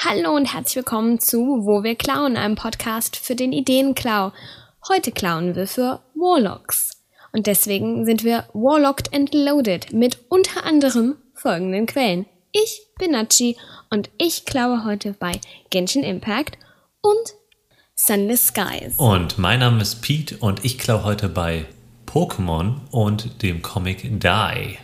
Hallo und herzlich willkommen zu Wo wir klauen, einem Podcast für den Ideenklau. Heute klauen wir für Warlocks. Und deswegen sind wir Warlocked and Loaded mit unter anderem folgenden Quellen. Ich bin Nachi und ich klaue heute bei Genshin Impact und Sunless Skies. Und mein Name ist Pete und ich klaue heute bei Pokémon und dem Comic Die.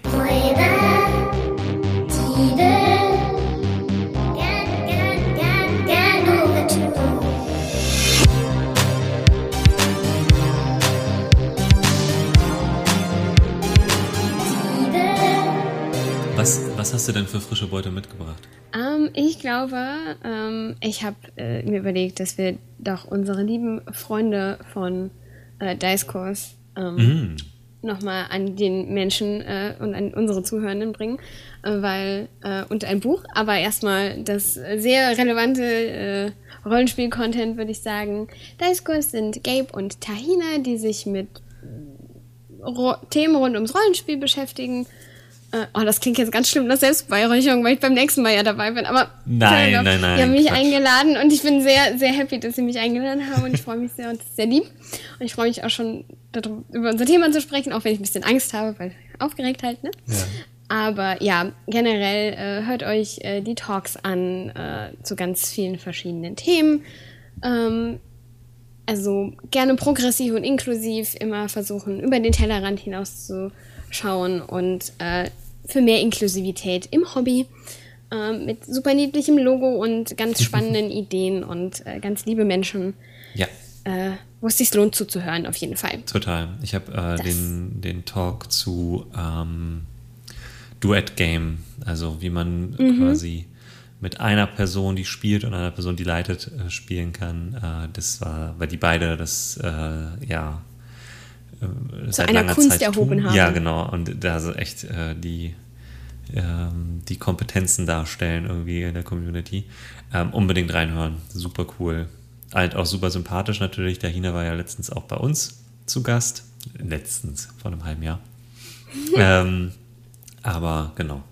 Was, hast du denn für frische Beute mitgebracht? Ähm, ich glaube, ähm, ich habe äh, mir überlegt, dass wir doch unsere lieben Freunde von äh, Dice Course ähm, Mm. nochmal an den Menschen äh, und an unsere Zuhörenden bringen, äh, weil äh, und ein Buch, aber erstmal das sehr relevante äh, Rollenspiel-Content, würde ich sagen. Dice Course sind Gabe und Tahina, die sich mit Ro Themen rund ums Rollenspiel beschäftigen. Äh, oh, das klingt jetzt ganz schlimm, das Selbstbeweihräucherung, weil ich beim nächsten Mal ja dabei bin. Aber Nein, enough. nein, nein, Die haben mich Quatsch. eingeladen und ich bin sehr, sehr happy, dass sie mich eingeladen haben und ich freue mich sehr und das ist sehr lieb. Und ich freue mich auch schon, darum, über unser Thema zu sprechen, auch wenn ich ein bisschen Angst habe, weil aufgeregt halt, ne? Ja. Aber ja, generell äh, hört euch äh, die Talks an äh, zu ganz vielen verschiedenen Themen. Ähm, also gerne progressiv und inklusiv, immer versuchen, über den Tellerrand hinauszuschauen und äh, für mehr Inklusivität im Hobby. ähm, mit super niedlichem Logo und ganz spannenden Ideen und äh, ganz liebe Menschen, Ja, äh, wo es sich lohnt zuzuhören, auf jeden Fall. total. Ich habe äh, den, den Talk zu ähm, Duet Game, also wie man Mhm. quasi mit einer Person, die spielt und einer Person, die leitet, äh, spielen kann. Äh, das war, weil die beide das, äh, ja, seit einer Kunst Zeit erhoben tun. haben. Ja, genau. Und da so echt die, ähm, die Kompetenzen darstellen irgendwie in der Community. Ähm, unbedingt reinhören. Super cool. Halt auch super sympathisch natürlich. Der Hina war ja letztens auch bei uns zu Gast. Letztens, vor einem halben Jahr. ähm, aber genau.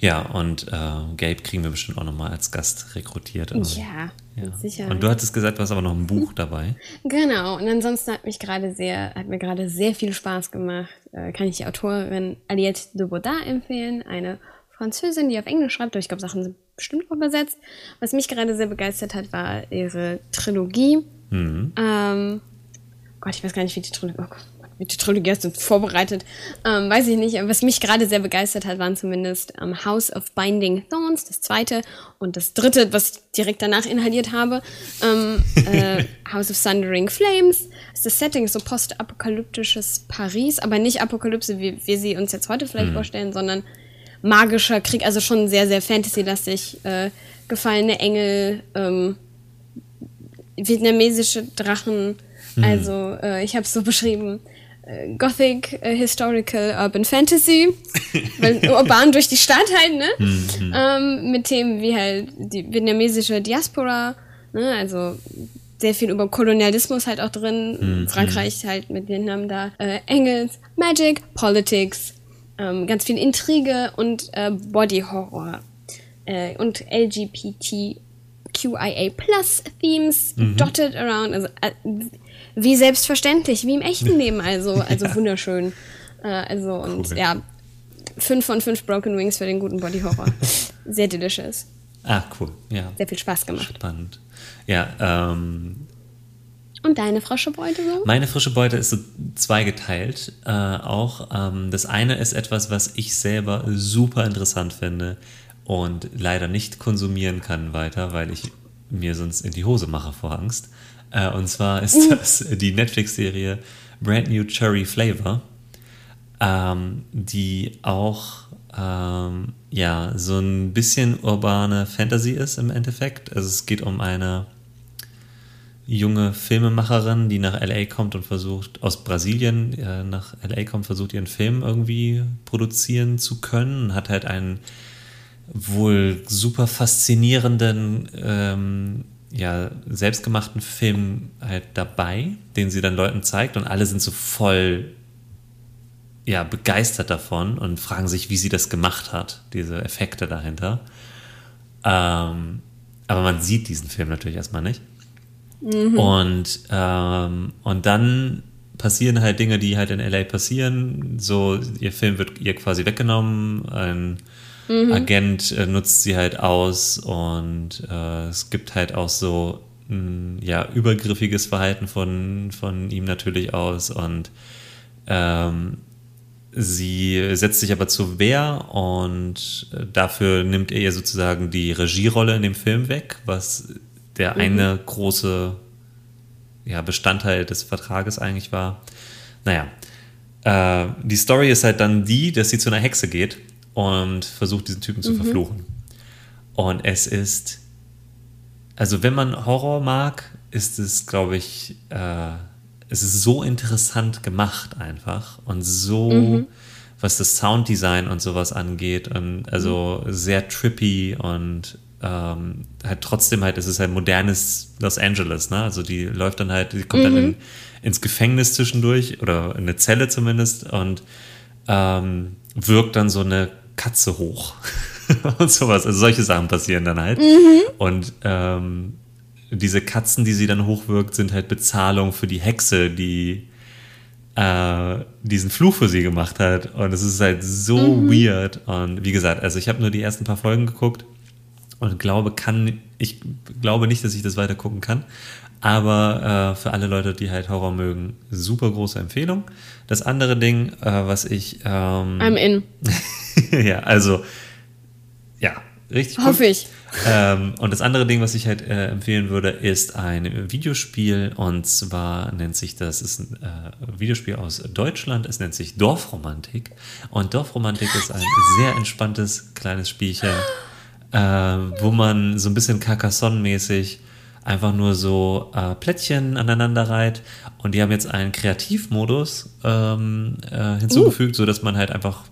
Ja, und äh, Gabe kriegen wir bestimmt auch nochmal als Gast rekrutiert. Also, Ja, ja. Sicherheit. Und du hattest gesagt, du hast aber noch ein Buch dabei. Genau, und ansonsten hat mich gerade sehr, hat mir gerade sehr viel Spaß gemacht. Äh, kann ich die Autorin Aliette de Baudin empfehlen, eine Französin, die auf Englisch schreibt, aber ich glaube, Sachen sind bestimmt auch übersetzt. Was mich gerade sehr begeistert hat, war ihre Trilogie. Mhm. Ähm, Gott, ich weiß gar nicht, wie die Trilogie, oh Gott, die Trilogie hast du vorbereitet. Ähm, weiß ich nicht, aber was mich gerade sehr begeistert hat, waren zumindest ähm, House of Binding Thorns, das zweite und das dritte, was ich direkt danach inhaliert habe. Ähm, äh, House of Thundering Flames. Das Setting ist so postapokalyptisches Paris, aber nicht Apokalypse, wie wir sie uns jetzt heute vielleicht vorstellen, sondern magischer Krieg, also schon sehr, sehr Fantasy-lastig. Äh, gefallene Engel, ähm, vietnamesische Drachen. Also, äh, ich habe es so beschrieben. Gothic, äh, Historical, Urban Fantasy. Weil urban durch die Stadt halt, ne? Ähm, mit Themen wie halt die vietnamesische Diaspora, ne? Also sehr viel über Kolonialismus halt auch drin. Frankreich halt mit Vietnam da. Äh, Engels, Magic, Politics, ähm, ganz viel Intrige und äh, Body Horror. Äh, und LGBTQIA Plus Themes dotted around. Also äh, wie selbstverständlich, wie im echten Leben. Also, also wunderschön. Äh, also und Cool. ja, fünf von fünf Broken Wings für den guten Body Horror. Sehr delicious. Ah, cool. Ja. Sehr viel Spaß gemacht. Spannend. Ja, ähm, Und deine frische Beute so? Meine frische Beute ist so zweigeteilt. Äh, auch ähm, das eine ist etwas, was ich selber super interessant finde und leider nicht konsumieren kann weiter, weil ich mir sonst in die Hose mache vor Angst. Äh, und zwar ist das die Netflix-Serie Brand New Cherry Flavor, ähm, die auch ähm, ja so ein bisschen urbane Fantasy ist im Endeffekt. Also es geht um eine junge Filmemacherin, die nach LA kommt und versucht, aus Brasilien äh, nach LA kommt, versucht ihren Film irgendwie produzieren zu können und hat halt einen wohl super faszinierenden, ähm, ja, selbstgemachten Film halt dabei, den sie dann Leuten zeigt und alle sind so voll ja, begeistert davon und fragen sich, wie sie das gemacht hat, diese Effekte dahinter. Ähm, aber man sieht diesen Film natürlich erstmal nicht. Und, ähm, und dann passieren halt Dinge, die halt in LA passieren. So, ihr Film wird ihr quasi weggenommen, ein Agent äh, nutzt sie halt aus und äh, es gibt halt auch so ein ja, übergriffiges Verhalten von, von ihm natürlich aus und ähm, sie setzt sich aber zur Wehr und äh, dafür nimmt er ihr sozusagen die Regierolle in dem Film weg, was der eine große ja, Bestandteil des Vertrages eigentlich war. Naja, äh, die Story ist halt dann die, dass sie zu einer Hexe geht und versucht, diesen Typen zu verfluchen. Und es ist, also wenn man Horror mag, ist es, glaube ich, äh, es ist so interessant gemacht einfach und so, was das Sounddesign und sowas angeht und also sehr trippy und ähm, halt trotzdem halt, es ist halt modernes Los Angeles, ne? Also die läuft dann halt, die kommt dann in, ins Gefängnis zwischendurch oder in eine Zelle zumindest und ähm, wirkt dann so eine Katze hoch und sowas. Also solche Sachen passieren dann halt. Und ähm, diese Katzen, die sie dann hochwirkt, sind halt Bezahlung für die Hexe, die äh, diesen Fluch für sie gemacht hat. Und es ist halt so weird. Und wie gesagt, also ich habe nur die ersten paar Folgen geguckt und glaube, kann, ich glaube nicht, dass ich das weiter gucken kann. Aber äh, für alle Leute, die halt Horror mögen, super große Empfehlung. Das andere Ding, äh, was ich. Ähm, I'm in. ja, also, ja, richtig gut. Hoffe ich. Ähm, und das andere Ding, was ich halt äh, empfehlen würde, ist ein Videospiel. Und zwar nennt sich das, ist ein äh, Videospiel aus Deutschland. Es nennt sich Dorfromantik. Und Dorfromantik ist ein sehr entspanntes kleines Spielchen, äh, wo man so ein bisschen Carcassonne-mäßig einfach nur so äh, Plättchen aneinander reiht. Und die haben jetzt einen Kreativmodus ähm, äh, hinzugefügt, so dass man halt einfach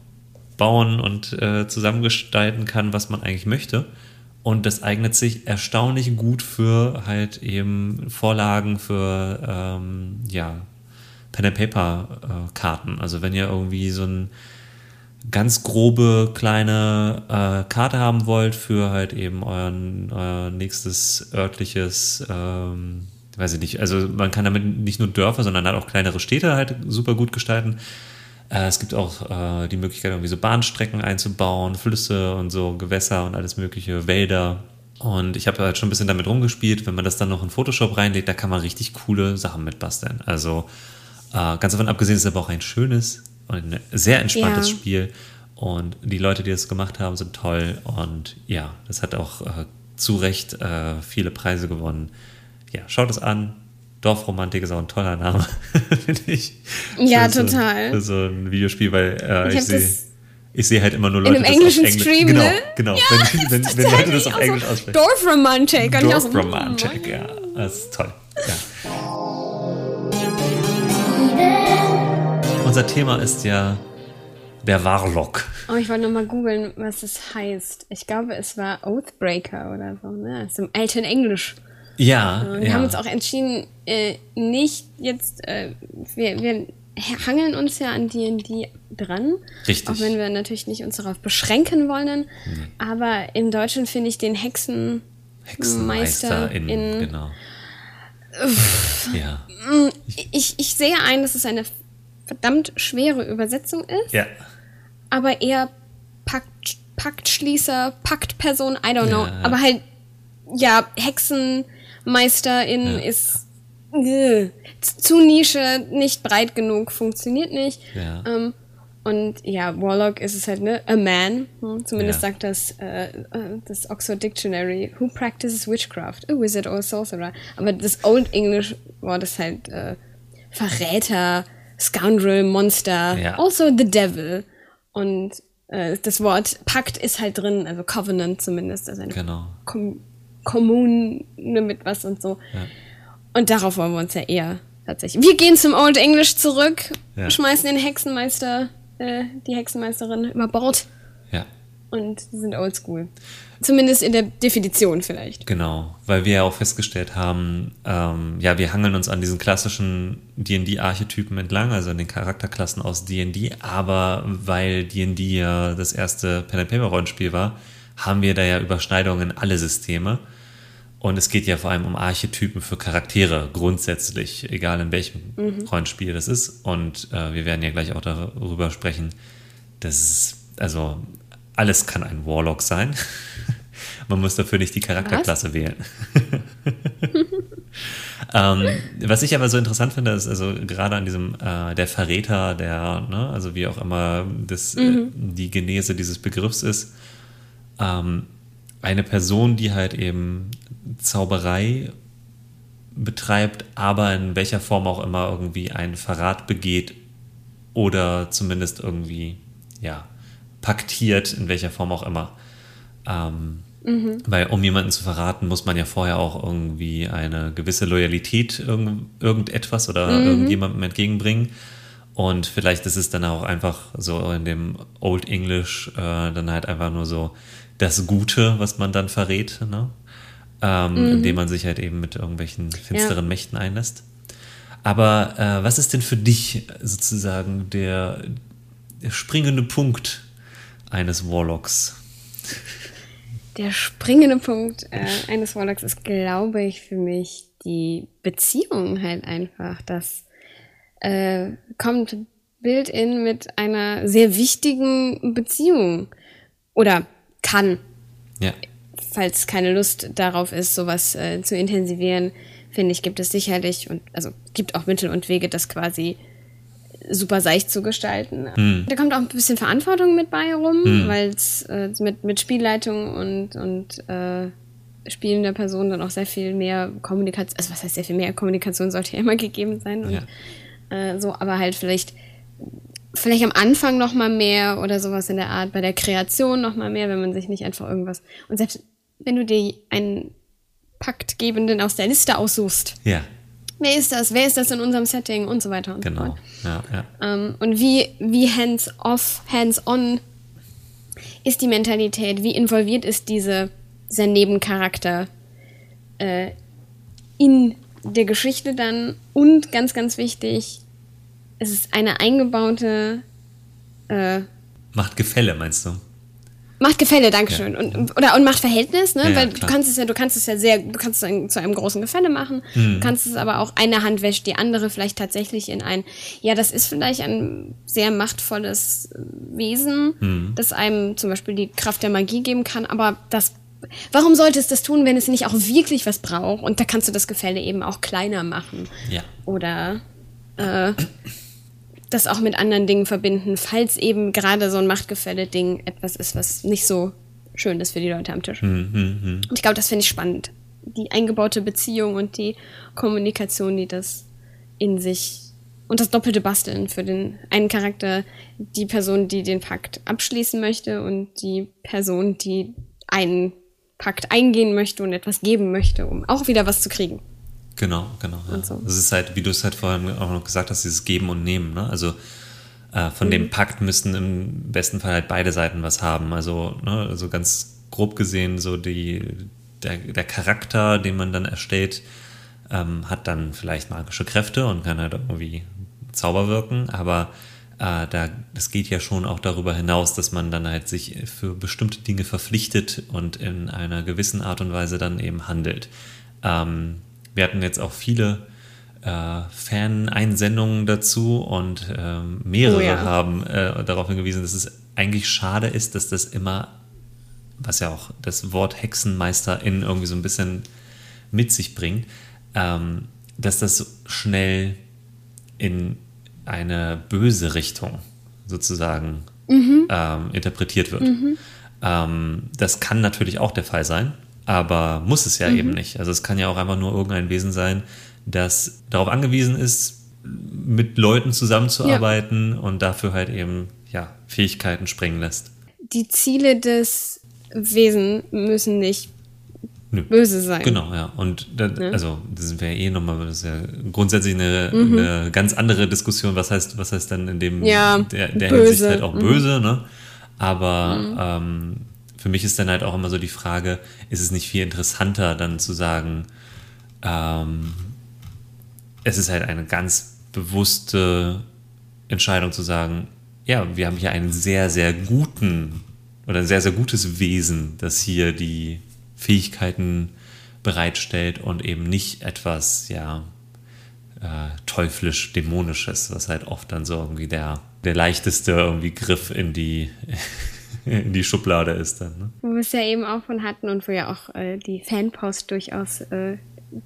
bauen und äh, zusammengestalten kann, was man eigentlich möchte. Und das eignet sich erstaunlich gut für halt eben Vorlagen für ähm, ja, Pen and Paper äh, Karten. Also wenn ihr irgendwie so ein ganz grobe kleine äh, Karte haben wollt für halt eben euren, euer nächstes örtliches, ähm, weiß ich nicht, also man kann damit nicht nur Dörfer, sondern halt auch kleinere Städte halt super gut gestalten. Äh, es gibt auch äh, die Möglichkeit, irgendwie so Bahnstrecken einzubauen, Flüsse und so, Gewässer und alles mögliche, Wälder. Und ich habe halt schon ein bisschen damit rumgespielt. Wenn man das dann noch in Photoshop reinlegt, da kann man richtig coole Sachen mitbasteln. Also äh, ganz davon abgesehen ist es aber auch ein schönes ein sehr entspanntes Ja. Spiel. Und die Leute, die das gemacht haben, sind toll. Und ja, das hat auch äh, zu Recht äh, viele Preise gewonnen. Ja, schaut es an. Dorfromantik ist auch ein toller Name, finde ich. Ja, Für so, total. Für so ein Videospiel, weil äh, Ich ich, sehe. Ich sehe halt immer nur in Leute, einem das auf englischen Englisch. Stream, genau, ne? genau. wenn, wenn, wenn Leute das auf Englisch aussprechen. Dorfromantik. So, Dorfromantik, ja. Das ist toll. Ja. Unser Thema ist ja der Warlock. Oh, ich wollte nochmal googeln, was es heißt. Ich glaube, es war Oathbreaker oder so, ne? Das ist im alten Englisch. Ja, Und wir ja. haben uns auch entschieden, äh, nicht jetzt, äh, wir, wir hangeln uns ja an D&D dran. Richtig. Auch wenn wir natürlich nicht uns darauf beschränken wollen. Aber im Deutschen finde ich den Hexen Hexenmeister in, in- genau. ja. ich, ich sehe ein, dass es eine verdammt schwere Übersetzung ist, Ja. aber eher Pakt, Paktschließer, Paktperson, I don't know. Ja. Aber halt, ja, Hexenmeisterin Ja. ist äh, zu Nische, nicht breit genug, funktioniert nicht. Ja. Ähm, und ja, Warlock ist es halt, ne? A man. Hm, zumindest Ja. sagt das, äh, äh, das Oxford Dictionary. Who practices witchcraft? A wizard or a sorcerer. Aber das Old English Wort ist halt äh, Verräter, Scoundrel, Monster, Ja. also the devil. Und äh, das Wort Pakt ist halt drin, also Covenant zumindest, also eine Genau. Kom Kommune mit was und so. Ja. Und darauf wollen wir uns ja eher tatsächlich. Wir gehen zum Old English zurück, Ja. schmeißen den Hexenmeister, äh, die Hexenmeisterin über Bord Ja. Und sind oldschool. Zumindest in der Definition vielleicht. Genau, weil wir ja auch festgestellt haben, ähm, ja, wir hangeln uns an diesen klassischen D&D-Archetypen entlang, also an den Charakterklassen aus D&D, aber weil D&D ja das erste Pen-and-Paper-Rollenspiel war, haben wir da ja Überschneidungen in alle Systeme. Und es geht ja vor allem um Archetypen für Charaktere grundsätzlich, egal in welchem Mhm. Rollenspiel das ist. Und äh, wir werden ja gleich auch darüber sprechen, dass es, also alles kann ein Warlock sein. Man muss dafür nicht die Charakterklasse wählen. ähm, was ich aber so interessant finde, ist also gerade an diesem äh, der Verräter, der, ne, also wie auch immer das, äh, die Genese dieses Begriffs ist, ähm, eine Person, die halt eben Zauberei betreibt, aber in welcher Form auch immer irgendwie einen Verrat begeht oder zumindest irgendwie, ja, paktiert, in welcher Form auch immer. Ähm, Weil um jemanden zu verraten, muss man ja vorher auch irgendwie eine gewisse Loyalität irgend, irgendetwas oder irgendjemandem entgegenbringen. Und vielleicht ist es dann auch einfach so in dem Old English äh, dann halt einfach nur so das Gute, was man dann verrät, ne? ähm, indem man sich halt eben mit irgendwelchen finsteren Ja. Mächten einlässt. Aber äh, was ist denn für dich sozusagen der, der springende Punkt eines Warlocks? Der springende Punkt äh, eines Warlocks ist, glaube ich, für mich die Beziehung halt einfach. Das äh, kommt built-in mit einer sehr wichtigen Beziehung. Oder kann, Ja, falls keine Lust darauf ist, sowas äh, zu intensivieren, finde ich, gibt es sicherlich und also gibt auch Mittel und Wege, das quasi super seicht zu gestalten. Da kommt auch ein bisschen Verantwortung mit bei rum, weil es äh, mit, mit Spielleitung und, und äh, spielender Person dann auch sehr viel mehr Kommunikation, also was heißt sehr viel mehr Kommunikation sollte ja immer gegeben sein und Ja. äh, so, aber halt vielleicht vielleicht am Anfang noch mal mehr oder sowas in der Art, bei der Kreation noch mal mehr, wenn man sich nicht einfach irgendwas und selbst wenn du dir einen Paktgebenden aus der Liste aussuchst, ja, wer ist das, wer ist das in unserem Setting und so weiter und so genau. fort. Ja, ja. Ähm, und wie, wie hands-off, hands-on ist die Mentalität, wie involviert ist diese, dieser Nebencharakter äh, in der Geschichte dann und ganz, ganz wichtig, es ist eine eingebaute äh, Macht Gefälle, meinst du? Macht Gefälle, Dankeschön. Und, oder, und macht Verhältnis, ne? Ja, ja, Weil du kannst es ja, du kannst es ja sehr, du kannst es zu einem großen Gefälle machen. Mhm. Du kannst es aber auch, eine Hand wäscht die andere vielleicht tatsächlich in ein, ja, das ist vielleicht ein sehr machtvolles Wesen, Mhm. das einem zum Beispiel die Kraft der Magie geben kann, aber das, warum sollte es das tun, wenn es nicht auch wirklich was braucht? Und da kannst du das Gefälle eben auch kleiner machen. Ja. Oder, äh, das auch mit anderen Dingen verbinden, falls eben gerade so ein Machtgefälle-Ding etwas ist, was nicht so schön ist für die Leute am Tisch. Und ich glaube, das finde ich spannend. Die eingebaute Beziehung und die Kommunikation, die das in sich und das doppelte Basteln für den einen Charakter, die Person, die den Pakt abschließen möchte und die Person, die einen Pakt eingehen möchte und etwas geben möchte, um auch wieder was zu kriegen. Genau, genau. Ja. So. Das ist halt, wie du es halt vorhin auch noch gesagt hast, dieses Geben und Nehmen. Ne? Also äh, von dem Pakt müssten im besten Fall halt beide Seiten was haben. Also, ne, also ganz grob gesehen, so die, der, der Charakter, den man dann erstellt, ähm, hat dann vielleicht magische Kräfte und kann halt irgendwie Zauber wirken, aber äh, da, das geht ja schon auch darüber hinaus, dass man dann halt sich für bestimmte Dinge verpflichtet und in einer gewissen Art und Weise dann eben handelt. Ähm, wir hatten jetzt auch viele äh, Fan-Einsendungen dazu und ähm, mehrere Oh ja. haben äh, darauf hingewiesen, dass es eigentlich schade ist, dass das immer, was ja auch das Wort Hexenmeister in irgendwie so ein bisschen mit sich bringt, ähm, dass das schnell in eine böse Richtung sozusagen ähm, interpretiert wird. Ähm, das kann natürlich auch der Fall sein, aber muss es ja eben nicht. Also es kann ja auch einfach nur irgendein Wesen sein, das darauf angewiesen ist, mit Leuten zusammenzuarbeiten und dafür halt eben ja, Fähigkeiten springen lässt. Die Ziele des Wesen müssen nicht Nö. böse sein. Genau, ja. Und da, also das wäre eh nochmal, das ist ja grundsätzlich eine, eine ganz andere Diskussion. Was heißt, was heißt dann in dem Ja, der, der. Hinsicht halt auch böse, ne? Aber ähm, für mich ist dann halt auch immer so die Frage, ist es nicht viel interessanter, dann zu sagen, ähm, es ist halt eine ganz bewusste Entscheidung zu sagen, ja, wir haben hier einen sehr, sehr guten oder ein sehr, sehr gutes Wesen, das hier die Fähigkeiten bereitstellt und eben nicht etwas, ja, äh, teuflisch-dämonisches, was halt oft dann so irgendwie der, der leichteste irgendwie Griff in die, in die Schublade ist dann. Ne? Wo wir es ja eben auch von hatten und wo ja auch äh, die Fanpost durchaus äh,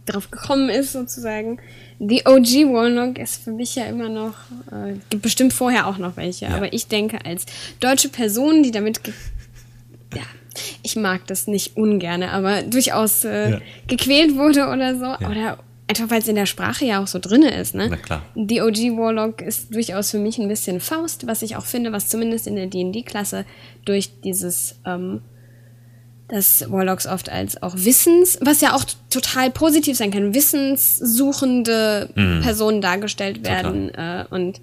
drauf gekommen ist, sozusagen. Die OG Warlock ist für mich ja immer noch, äh, gibt bestimmt vorher auch noch welche, ja. aber ich denke, als deutsche Person, die damit, ja, ich mag das nicht ungerne, aber durchaus äh, ja. gequält wurde oder so, ja. oder einfach weil es in der Sprache ja auch so drin ist, ne? Na klar. Die OG Warlock ist durchaus für mich ein bisschen Faust, was ich auch finde, was zumindest in der D&D-Klasse durch dieses ähm, dass Warlocks oft als auch Wissens, was ja auch total positiv sein kann, wissenssuchende mhm. Personen dargestellt werden. Äh, und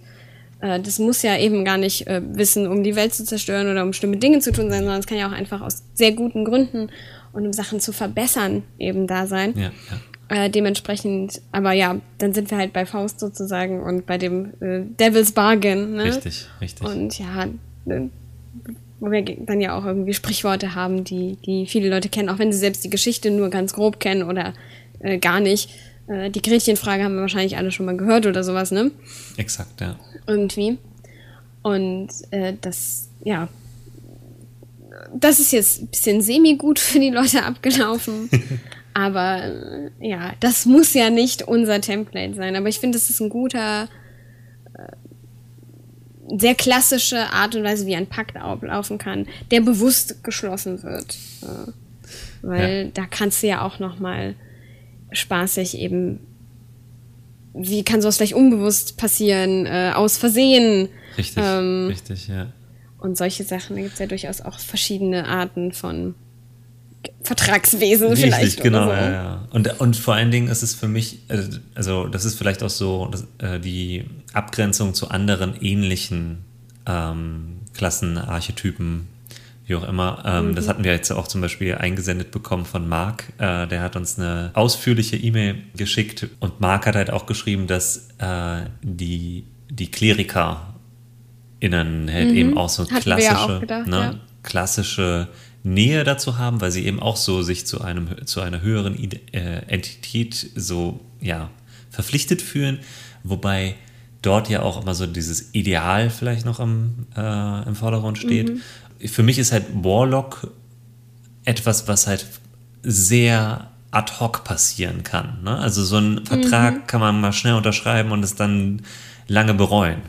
äh, das muss ja eben gar nicht äh, Wissen, um die Welt zu zerstören oder um bestimmte Dinge zu tun sein, sondern es kann ja auch einfach aus sehr guten Gründen und um Sachen zu verbessern eben da sein. Ja, ja. Äh, dementsprechend, aber ja, dann sind wir halt bei Faust sozusagen und bei dem äh, Devil's Bargain. Ne? Richtig, richtig. Und ja, wo wir dann ja auch irgendwie Sprichworte haben, die, die viele Leute kennen, auch wenn sie selbst die Geschichte nur ganz grob kennen oder äh, gar nicht. Äh, die Gretchenfrage haben wir wahrscheinlich alle schon mal gehört oder sowas, ne? Exakt, ja. Irgendwie. Und äh, das, ja, das ist jetzt ein bisschen semi-gut für die Leute abgelaufen. aber äh, ja, das muss ja nicht unser Template sein. Aber ich finde, das ist ein guter sehr klassische Art und Weise, wie ein Pakt ablaufen kann, der bewusst geschlossen wird. Weil ja. da kannst du ja auch noch mal spaßig eben, wie kann sowas vielleicht unbewusst passieren, äh, aus Versehen. Richtig, ähm, richtig, ja. Und solche Sachen, da gibt es ja durchaus auch verschiedene Arten von Vertragswesen Richtig, vielleicht. genau, so. ja, ja. Und, und vor allen Dingen ist es für mich, äh, also das ist vielleicht auch so äh, die Abgrenzung zu anderen ähnlichen ähm, Klassenarchetypen, wie auch immer. Ähm, mhm. Das hatten wir jetzt auch zum Beispiel eingesendet bekommen von Marc. Äh, der hat uns eine ausführliche E-Mail geschickt und Marc hat halt auch geschrieben, dass äh, die, die Kleriker innen halt mhm. eben auch so klassische, gedacht, ne, ja. klassische Nähe dazu haben, weil sie eben auch so sich zu einem zu einer höheren äh, Entität so ja verpflichtet fühlen, wobei dort ja auch immer so dieses Ideal vielleicht noch im, äh, im Vordergrund steht. Mhm. Für mich ist halt Warlock etwas, was halt sehr ad hoc passieren kann. Ne? Also so ein Vertrag mhm. kann man mal schnell unterschreiben und es dann lange bereuen.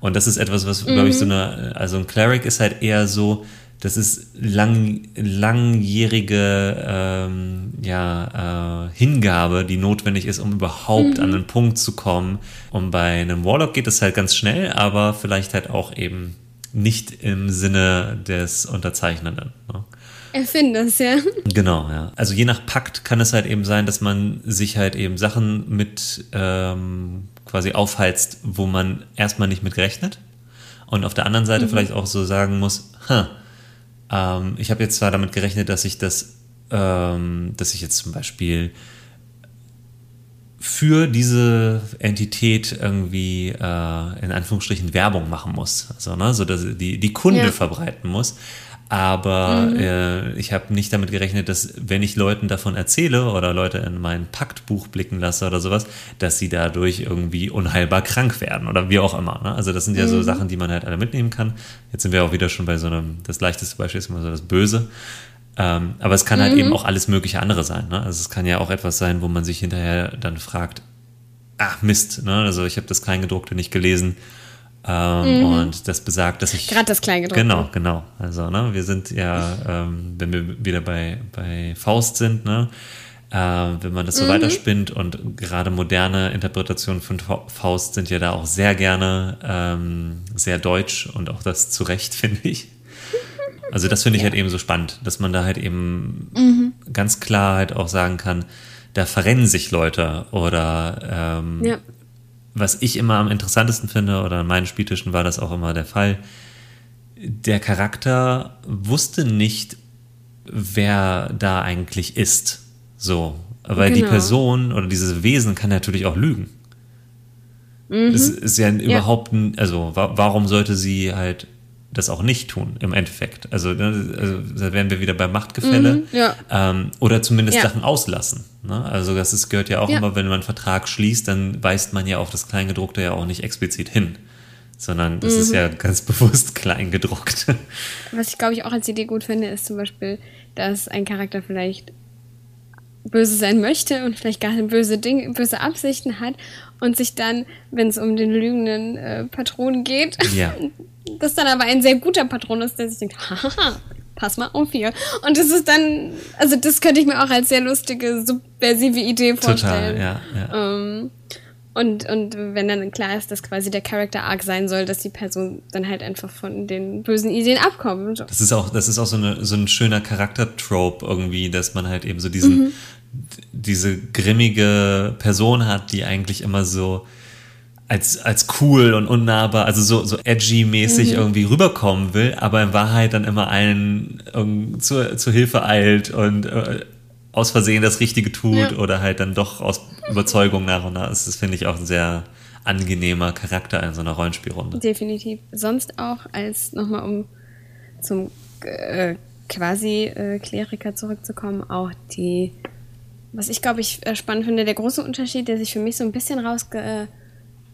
Und das ist etwas, was, mhm. glaube ich, so eine, also ein Cleric ist halt eher so, das ist lang, langjährige ähm, ja, äh, Hingabe, die notwendig ist, um überhaupt mhm. an einen Punkt zu kommen. Und bei einem Warlock geht es halt ganz schnell, aber vielleicht halt auch eben nicht im Sinne des Unterzeichnenden. Ne? Erfinders, ja. Genau, ja. Also je nach Pakt kann es halt eben sein, dass man sich halt eben Sachen mit ähm, quasi aufheizt, wo man erstmal nicht mit gerechnet. Und auf der anderen Seite mhm. vielleicht auch so sagen muss, ha, ähm, ich habe jetzt zwar damit gerechnet, dass ich das, ähm, dass ich jetzt zum Beispiel für diese Entität irgendwie äh, in Anführungsstrichen Werbung machen muss, also ne, so dass die die Kunde ja. verbreiten muss. Aber mhm. äh, ich habe nicht damit gerechnet, dass wenn ich Leuten davon erzähle oder Leute in mein Paktbuch blicken lasse oder sowas, dass sie dadurch irgendwie unheilbar krank werden oder wie auch immer. Ne? Also das sind ja mhm. so Sachen, die man halt alle mitnehmen kann. Jetzt sind wir auch wieder schon bei so einem, das leichteste Beispiel ist immer so das Böse. Ähm, aber es kann halt mhm. eben auch alles mögliche andere sein. Ne? Also es kann ja auch etwas sein, wo man sich hinterher dann fragt, ach Mist, ne? also ich habe das Kleingedruckte nicht gelesen ähm, mhm. Und das besagt, dass ich. Gerade das Kleingedruckte. Genau, genau. Also, ne, wir sind ja, ähm, wenn wir wieder bei, bei Faust sind, ne, äh, wenn man das so mhm. weiterspinnt und gerade moderne Interpretationen von Faust sind ja da auch sehr gerne ähm, sehr deutsch und auch das zu Recht, finde ich. Also, das finde ich ja. halt eben so spannend, dass man da halt eben mhm. ganz klar halt auch sagen kann, da verrennen sich Leute oder ähm, ja was ich immer am interessantesten finde, oder an meinen Spieltischen war das auch immer der Fall, der Charakter wusste nicht, wer da eigentlich ist. So. Weil genau. die Person oder dieses Wesen kann natürlich auch lügen. Mhm. Es ist ja überhaupt, ja. also warum sollte sie halt das auch nicht tun, im Endeffekt. Also, ne, also da wären wir wieder bei Machtgefälle. Mhm, ja. ähm, oder zumindest Ja. Sachen auslassen. Ne? Also das ist, gehört ja auch Ja. immer, wenn man einen Vertrag schließt, dann weist man ja auf das Kleingedruckte ja auch nicht explizit hin. Sondern das Mhm. ist ja ganz bewusst kleingedruckt. Was ich, glaube ich, auch als Idee gut finde, ist zum Beispiel, dass ein Charakter vielleicht böse sein möchte und vielleicht gar böse Dinge, böse Absichten hat und sich dann, wenn es um den lügenden äh, Patron geht, Ja. das dann aber ein sehr guter Patron ist, der sich denkt, haha, pass mal auf hier. Und das ist dann, also das könnte ich mir auch als sehr lustige, subversive Idee vorstellen. Total, ja. ja. Ähm, und, und wenn dann klar ist, dass quasi der Character Arc sein soll, dass die Person dann halt einfach von den bösen Ideen abkommt. Das ist auch, das ist auch so, eine, so ein schöner Charaktertrope irgendwie, dass man halt eben so diesen, diese grimmige Person hat, die eigentlich immer so als, als cool und unnahbar, also so, so edgy-mäßig irgendwie rüberkommen will, aber in Wahrheit dann immer allen ähm, zur, zur Hilfe eilt und äh, aus Versehen das Richtige tut Ja. oder halt dann doch aus Überzeugung nach und nach. Das ist, finde ich, auch ein sehr angenehmer Charakter in so einer Rollenspielrunde. Definitiv. Sonst auch als nochmal um zum äh, quasi äh, Kleriker zurückzukommen, auch die, was ich glaube ich äh, spannend finde, der große Unterschied, der sich für mich so ein bisschen rauskristallisiert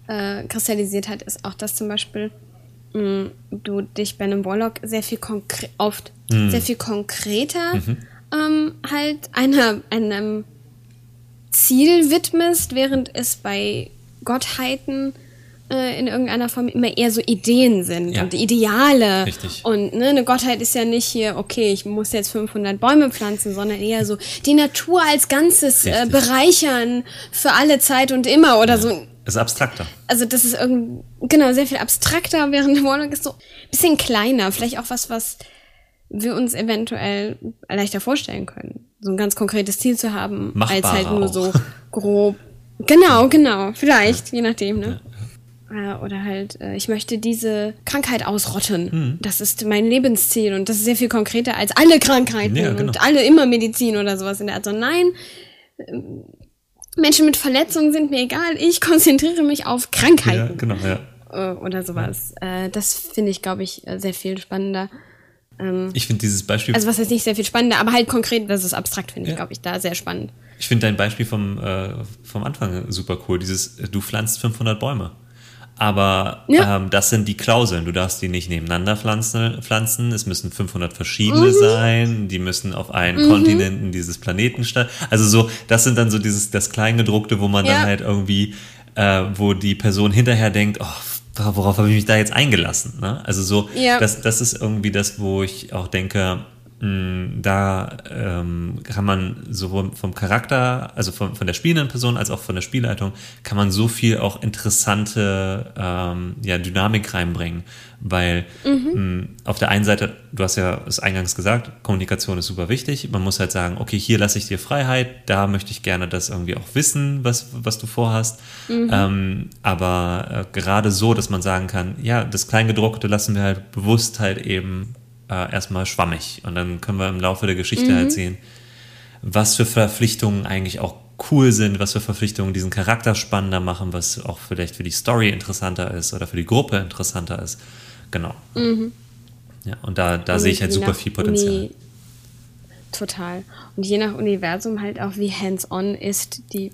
äh, kristallisiert hat, ist auch, dass zum Beispiel mh, du dich bei einem Warlock sehr viel oft sehr viel konkreter ähm, halt einer, einem Ziel widmest, während es bei Gottheiten äh, in irgendeiner Form immer eher so Ideen sind Ja. und Ideale. Richtig. Und ne, eine Gottheit ist ja nicht hier, okay, ich muss jetzt 500 Bäume pflanzen, sondern eher so die Natur als Ganzes äh, bereichern für alle Zeit und immer oder so. Ist abstrakter. Also das ist irgendwie, genau, sehr viel abstrakter, während der Warlock ist so ein bisschen kleiner. Vielleicht auch was, was wir uns eventuell leichter vorstellen können. So ein ganz konkretes Ziel zu haben, als Machbarer halt nur auch. so grob. Genau, genau. Vielleicht, je nachdem, ne? Äh, Oder halt, äh, ich möchte diese Krankheit ausrotten. Mhm. Das ist mein Lebensziel und das ist sehr viel konkreter als alle Krankheiten Ja, genau. und alle immer Medizin oder sowas in der Art. So, nein, ähm, Menschen mit Verletzungen sind mir egal. Ich konzentriere mich auf Ja, Krankheiten genau, ja. äh, oder sowas. Äh, das finde ich, glaube ich, äh, sehr viel spannender. Ich finde dieses Beispiel Also was heißt nicht sehr viel spannender, aber halt konkret, das ist abstrakt, finde ich, Ja. glaube ich, da sehr spannend. Ich finde dein Beispiel vom, äh, vom Anfang super cool. Dieses, äh, du pflanzt 500 Bäume. Aber Ja. ähm, das sind die Klauseln. Du darfst die nicht nebeneinander pflanzen. pflanzen. Es müssen 500 Mhm. verschiedene sein. Die müssen auf allen Kontinenten dieses Planeten statt. Also so, das sind dann so dieses, das Kleingedruckte, wo man Ja. dann halt irgendwie, äh, wo die Person hinterher denkt, oh, worauf habe ich mich da jetzt eingelassen? Ne? Also so, Ja. das, das ist irgendwie das, wo ich auch denke, da ähm, kann man sowohl vom Charakter, also von, von der spielenden Person als auch von der Spielleitung, kann man so viel auch interessante ähm, ja, Dynamik reinbringen. Weil mh, auf der einen Seite, du hast ja es eingangs gesagt, Kommunikation ist super wichtig. Man muss halt sagen, okay, hier lasse ich dir Freiheit, da möchte ich gerne das irgendwie auch wissen, was, was du vorhast. Ähm, aber äh, gerade so, dass man sagen kann, ja, das Kleingedruckte lassen wir halt bewusst halt eben äh, erstmal schwammig. Und dann können wir im Laufe der Geschichte halt sehen, was für Verpflichtungen eigentlich auch cool sind, was für Verpflichtungen diesen Charakter spannender machen, was auch vielleicht für die Story interessanter ist oder für die Gruppe interessanter ist. Genau. Ja, und da, da sehe ich halt super viel Potenzial. Uni, total. Und je nach Universum halt auch, wie hands-on ist die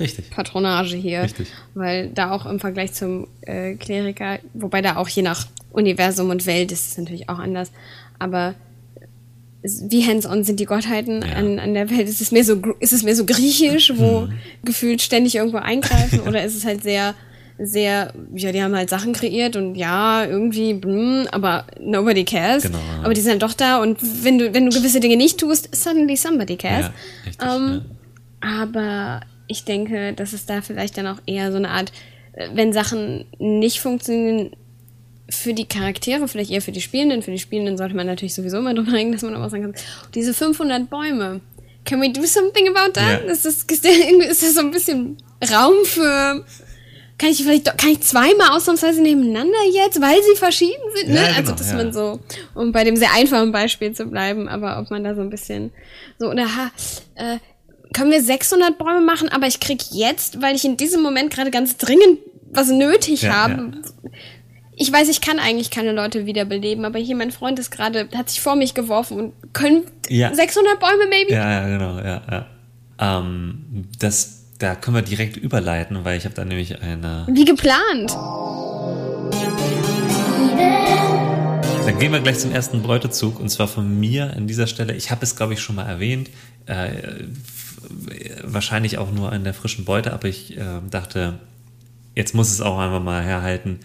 Richtig. Patronage hier. Richtig. Weil da auch im Vergleich zum äh, Kleriker, wobei da auch je nach Universum und Welt ist es natürlich auch anders, aber wie hands-on sind die Gottheiten Ja. an, an der Welt? Ist es mehr so, ist es mehr so griechisch, wo Mhm. gefühlt ständig irgendwo eingreifen oder ist es halt sehr, sehr, ja, die haben halt Sachen kreiert und ja, irgendwie, hm, aber nobody cares. Genau, ja. Aber die sind halt doch da und wenn du, wenn du gewisse Dinge nicht tust, suddenly somebody cares. Ja, richtig. Ähm, aber ich denke, dass es da vielleicht dann auch eher so eine Art, äh, wenn Sachen nicht funktionieren für die Charaktere, vielleicht eher für die Spielenden. Für die Spielenden sollte man natürlich sowieso immer drüber reden, dass man auch sagen kann, diese 500 Bäume, can we do something about that? Ja. Ist, das, ist, das so ein bisschen Raum für... Kann ich vielleicht kann ich zweimal ausnahmsweise nebeneinander jetzt, weil sie verschieden sind? Ne? Ja, also, genau, dass ja. man so, um bei dem sehr einfachen Beispiel zu bleiben, aber ob man da so ein bisschen so, oder ha, äh, können wir 600 Bäume machen, aber ich krieg jetzt, weil ich in diesem Moment gerade ganz dringend was nötig Ja, habe. Ich weiß, ich kann eigentlich keine Leute wiederbeleben, aber hier mein Freund ist gerade, hat sich vor mich geworfen und können Ja. 600 Bäume, maybe? Ja, ja, genau, ja, ja. Ähm, das, da können wir direkt überleiten, weil ich habe da nämlich eine. Wie geplant. Dann gehen wir gleich zum ersten Beutezug und zwar von mir an dieser Stelle. Ich habe es, glaube ich, schon mal erwähnt. Äh, wahrscheinlich auch nur an der frischen Beute, aber ich äh, dachte, jetzt muss es auch einfach mal herhalten.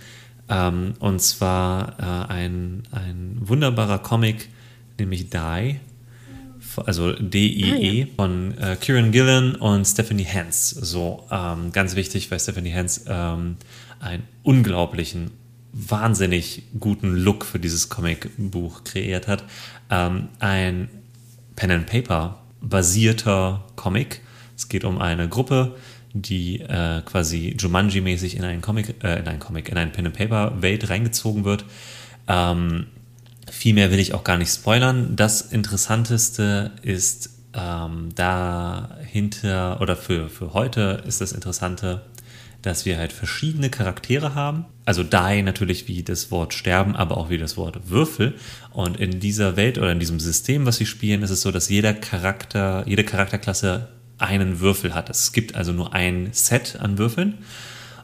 Ähm, und zwar äh, ein, ein wunderbarer Comic, nämlich Die. Also D-I-E von äh, Kieran Gillen und Stephanie Hans. So, ähm, ganz wichtig, weil Stephanie Hans ähm, einen unglaublichen, wahnsinnig guten Look für dieses Comicbuch kreiert hat. Ähm, ein Pen and Paper basierter Comic. Es geht um eine Gruppe, die äh, quasi Jumanji-mäßig in einen Comic, äh, in einen Comic, in eine Pen and Paper Welt reingezogen wird. Ähm, viel mehr will ich auch gar nicht spoilern. Das Interessanteste ist ähm, dahinter, oder für, für heute ist das Interessante, dass wir halt verschiedene Charaktere haben. Also Die natürlich wie das Wort sterben, aber auch wie das Wort Würfel. Und in dieser Welt oder in diesem System, was sie spielen, ist es so, dass jeder Charakter, jede Charakterklasse einen Würfel hat. Es gibt also nur ein Set an Würfeln.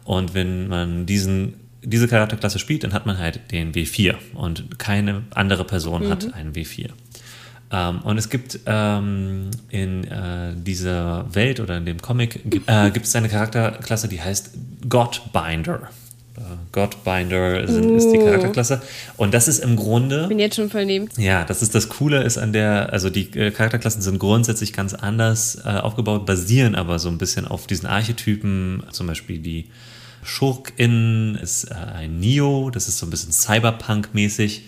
Und wenn man diesen, diese Charakterklasse spielt, dann hat man halt den W4 und keine andere Person hat einen W4. Ähm, und es gibt ähm, in äh, dieser Welt oder in dem Comic gibt äh, gibt es eine Charakterklasse, die heißt Godbinder. Äh, Godbinder sind, ist die Charakterklasse. Und das ist im Grunde Bin jetzt schon verliebt. ja, das ist das Coole ist an der, also die äh, Charakterklassen sind grundsätzlich ganz anders äh, aufgebaut, basieren aber so ein bisschen auf diesen Archetypen. Zum Beispiel die Schurkin ist äh, ein Neo, das ist so ein bisschen Cyberpunk-mäßig.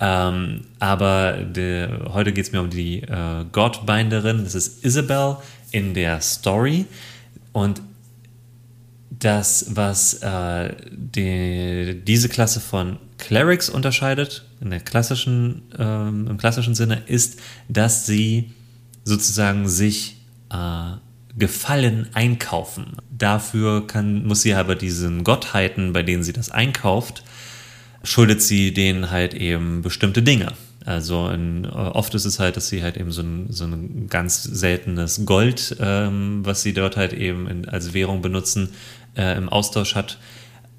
Ähm, aber der, heute geht es mir um die äh, Godbinderin, das ist Isabel in der Story. Und das, was äh, die, diese Klasse von Clerics unterscheidet, in der klassischen, ähm, im klassischen Sinne, ist, dass sie sozusagen sich äh, Gefallen einkaufen. Dafür kann, muss sie aber diesen Gottheiten, bei denen sie das einkauft, schuldet sie denen halt eben bestimmte Dinge. Also in, äh, oft ist es halt, dass sie halt eben so ein, so ein ganz seltenes Gold, ähm, was sie dort halt eben in, als Währung benutzen, äh, im Austausch hat.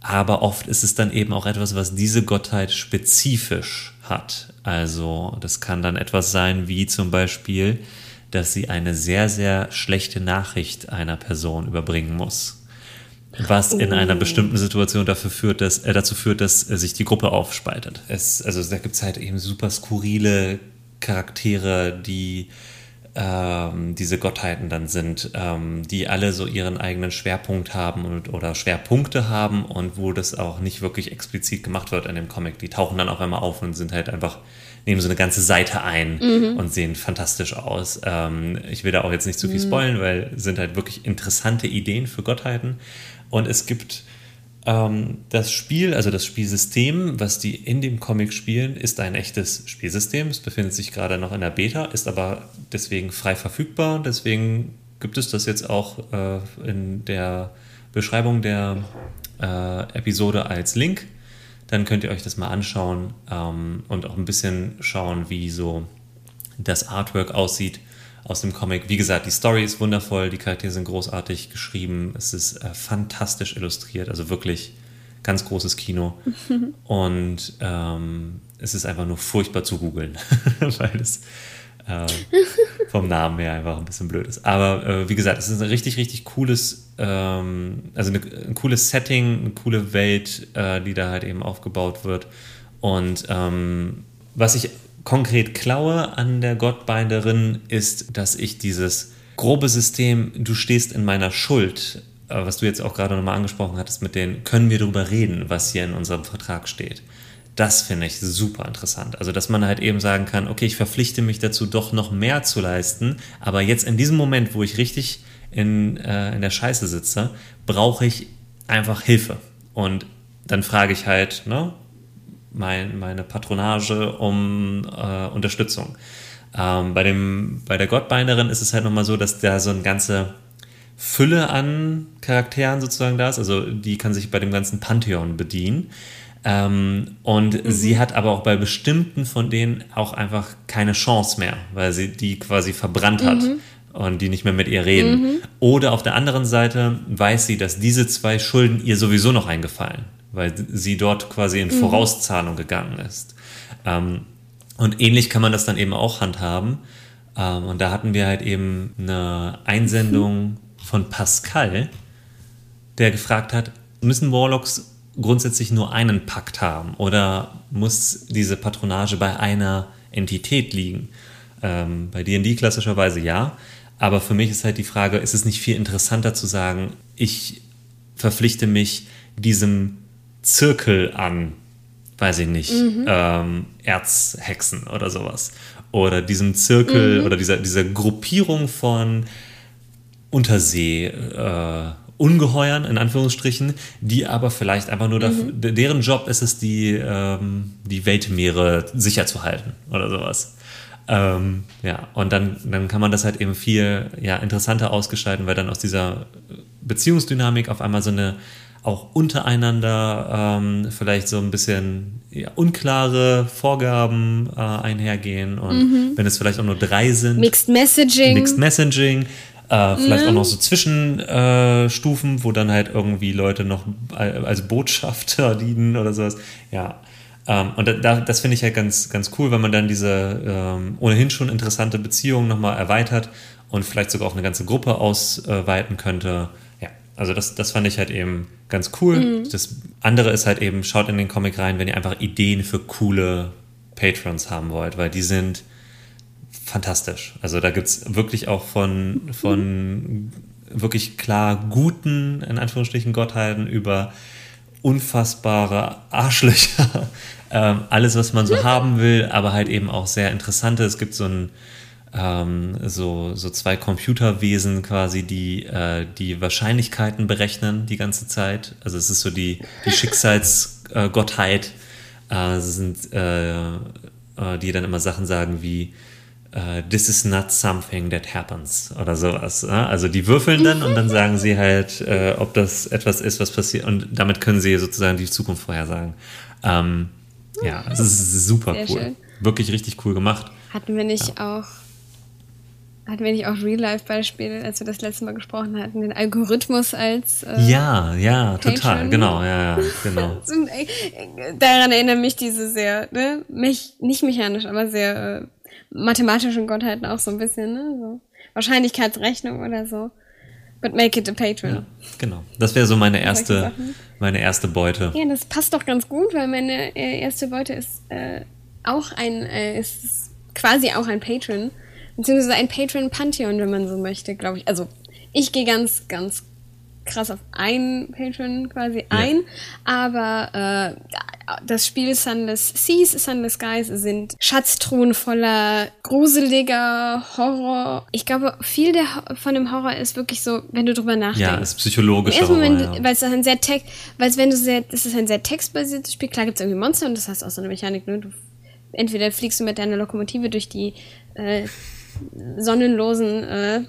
Aber oft ist es dann eben auch etwas, was diese Gottheit spezifisch hat. Also das kann dann etwas sein, wie zum Beispiel, dass sie eine sehr, sehr schlechte Nachricht einer Person überbringen muss was in einer bestimmten Situation dafür führt, dass, äh, dazu führt, dass äh, sich die Gruppe aufspaltet. Es, also da gibt es halt eben super skurrile Charaktere, die ähm, diese Gottheiten dann sind, ähm, die alle so ihren eigenen Schwerpunkt haben und, oder Schwerpunkte haben und wo das auch nicht wirklich explizit gemacht wird in dem Comic. Die tauchen dann auf einmal auf und sind halt einfach, nehmen so eine ganze Seite ein und sehen fantastisch aus. Ähm, ich will da auch jetzt nicht zu viel spoilen, weil es sind halt wirklich interessante Ideen für Gottheiten. Und es gibt das Spiel, also das Spielsystem, was die in dem Comic spielen, ist ein echtes Spielsystem. Es befindet sich gerade noch in der Beta, ist aber deswegen frei verfügbar. Deswegen gibt es das jetzt auch äh, in der Beschreibung der äh, Episode als Link. Dann könnt ihr euch das mal anschauen ähm, und auch ein bisschen schauen, wie so das Artwork aussieht aus dem Comic. Wie gesagt, die Story ist wundervoll, die Charaktere sind großartig geschrieben, es ist äh, fantastisch illustriert, also wirklich ganz großes Kino. Und ähm, es ist einfach nur furchtbar zu googeln, weil es äh, vom Namen her einfach ein bisschen blöd ist. Aber äh, wie gesagt, es ist ein richtig, richtig cooles, ähm, also eine, ein cooles Setting, eine coole Welt, äh, die da halt eben aufgebaut wird. Und ähm, was ich konkret klaue an der Gottbinderin ist, dass ich dieses grobe System, du stehst in meiner Schuld, äh, was du jetzt auch gerade nochmal angesprochen hattest, mit den, können wir darüber reden, was hier in unserem Vertrag steht. Das finde ich super interessant. Also, dass man halt eben sagen kann, okay, ich verpflichte mich dazu, doch noch mehr zu leisten, aber jetzt in diesem Moment, wo ich richtig in, äh, in der Scheiße sitze, brauche ich einfach Hilfe. Und dann frage ich halt, ne, mein, meine Patronage um äh, Unterstützung. Ähm, bei, dem, bei der Gottbinderin ist es halt nochmal so, dass da so eine ganze Fülle an Charakteren sozusagen da ist. Also die kann sich bei dem ganzen Pantheon bedienen. Ähm, und mhm. sie hat aber auch bei bestimmten von denen auch einfach keine Chance mehr, weil sie die quasi verbrannt hat mhm. und die nicht mehr mit ihr reden. Mhm. Oder auf der anderen Seite weiß sie, dass diese zwei Schulden ihr sowieso noch eingefallen, weil sie dort quasi in mhm. Vorauszahlung gegangen ist. Ähm, und ähnlich kann man das dann eben auch handhaben. Ähm, und da hatten wir halt eben eine Einsendung von Pascal, der gefragt hat, müssen Warlocks grundsätzlich nur einen Pakt haben oder muss diese Patronage bei einer Entität liegen? Ähm, bei D&D klassischerweise ja, aber für mich ist halt die Frage, ist es nicht viel interessanter zu sagen, ich verpflichte mich diesem Zirkel an, weiß ich nicht, mhm. ähm, Erzhexen oder sowas. Oder diesem Zirkel mhm. oder dieser, dieser Gruppierung von Untersee, äh, Ungeheuern, in Anführungsstrichen, die aber vielleicht einfach nur, mhm. dafür, deren Job ist es, die, ähm, die Weltmeere sicher zu halten oder sowas. Ähm, ja, und dann, dann kann man das halt eben viel ja, interessanter ausgestalten, weil dann aus dieser Beziehungsdynamik auf einmal so eine auch untereinander ähm, vielleicht so ein bisschen ja, unklare Vorgaben äh, einhergehen und mhm. wenn es vielleicht auch nur drei sind. Mixed Messaging. Mixed Messaging. Äh, vielleicht mhm. auch noch so Zwischenstufen, äh, wo dann halt irgendwie Leute noch als Botschafter dienen oder sowas. Ja. Ähm, und da, das finde ich halt ganz, ganz cool, wenn man dann diese ähm, ohnehin schon interessante Beziehung nochmal erweitert und vielleicht sogar auf eine ganze Gruppe ausweiten könnte. Also das, das fand ich halt eben ganz cool. Mhm. Das andere ist halt eben, schaut in den Comic rein, wenn ihr einfach Ideen für coole Patrons haben wollt, weil die sind fantastisch. Also da gibt es wirklich auch von, von wirklich klar guten, in Anführungsstrichen, Gottheiten über unfassbare Arschlöcher. ähm, alles, was man so haben will, aber halt eben auch sehr interessante. Es gibt so ein ähm, so, so zwei Computerwesen quasi, die äh, die Wahrscheinlichkeiten berechnen die ganze Zeit. Also es ist so die, die Schicksalsgottheit. Äh, sind, äh, äh, die dann immer Sachen sagen wie uh, this is not something that happens oder sowas. Ne? Also die würfeln dann und dann sagen sie halt, äh, ob das etwas ist, was passiert und damit können sie sozusagen die Zukunft vorhersagen. Ähm, ja, es ist super Sehr cool. Schön. Wirklich richtig cool gemacht. Hatten wir nicht ja. auch hatten wir nicht auch Real-Life-Beispiele, als wir das letzte Mal gesprochen hatten, den Algorithmus als. Äh, ja, ja, Patron? total, genau, ja, ja, genau. Daran erinnern mich diese sehr, ne, mich, nicht mechanisch, aber sehr äh, mathematischen Gottheiten auch so ein bisschen, ne? So Wahrscheinlichkeitsrechnung oder so. But make it a patron. Ja, genau. Das wäre so meine erste, meine erste Beute. Ja, das passt doch ganz gut, weil meine äh, erste Beute ist äh, auch ein, äh, ist quasi auch ein Patron. Beziehungsweise ein Patron-Pantheon, wenn man so möchte, glaube ich. Also ich gehe ganz, ganz krass auf einen Patron quasi ein, ja. aber äh, das Spiel Sunless Seas, Sunless Skies sind Schatztruhen voller gruseliger Horror. Ich glaube, viel der, von dem Horror ist wirklich so, wenn du drüber nachdenkst. Ja, ist psychologisch. Horror, ja. weil es ein sehr Text, weil wenn du sehr, es ist ein sehr textbasiertes Spiel. Klar gibt es irgendwie Monster und das heißt auch so eine Mechanik. Ne? Du, entweder fliegst du mit deiner Lokomotive durch die äh, sonnenlosen äh,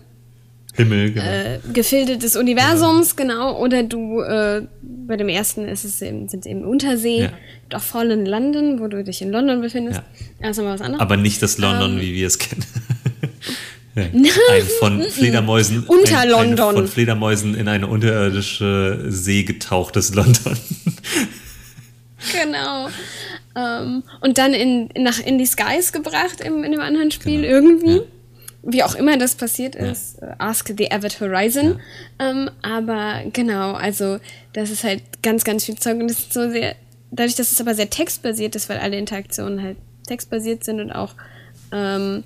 Himmel, genau. äh, Gefilde des Universums, ja. genau. Oder du, äh, bei dem ersten ist es eben, sind es eben Untersee, ja. auf vollen Landen, wo du dich in London befindest. Ja. Das ist aber was anderes. Aber nicht das London, ähm, wie wir es kennen. ein von Fledermäusen unter ein, London ein von Fledermäusen in eine unterirdische See getauchtes London. genau. Ähm, und dann in, nach in die Skies gebracht im, in dem anderen Spiel genau. irgendwie wie auch immer das passiert ist, ja. Äh, Ask the Avid Horizon. Ja. Ähm, aber genau, also das ist halt ganz, ganz viel Zeug und das ist so sehr, dadurch, dass es aber sehr textbasiert ist, weil alle Interaktionen halt textbasiert sind und auch ähm,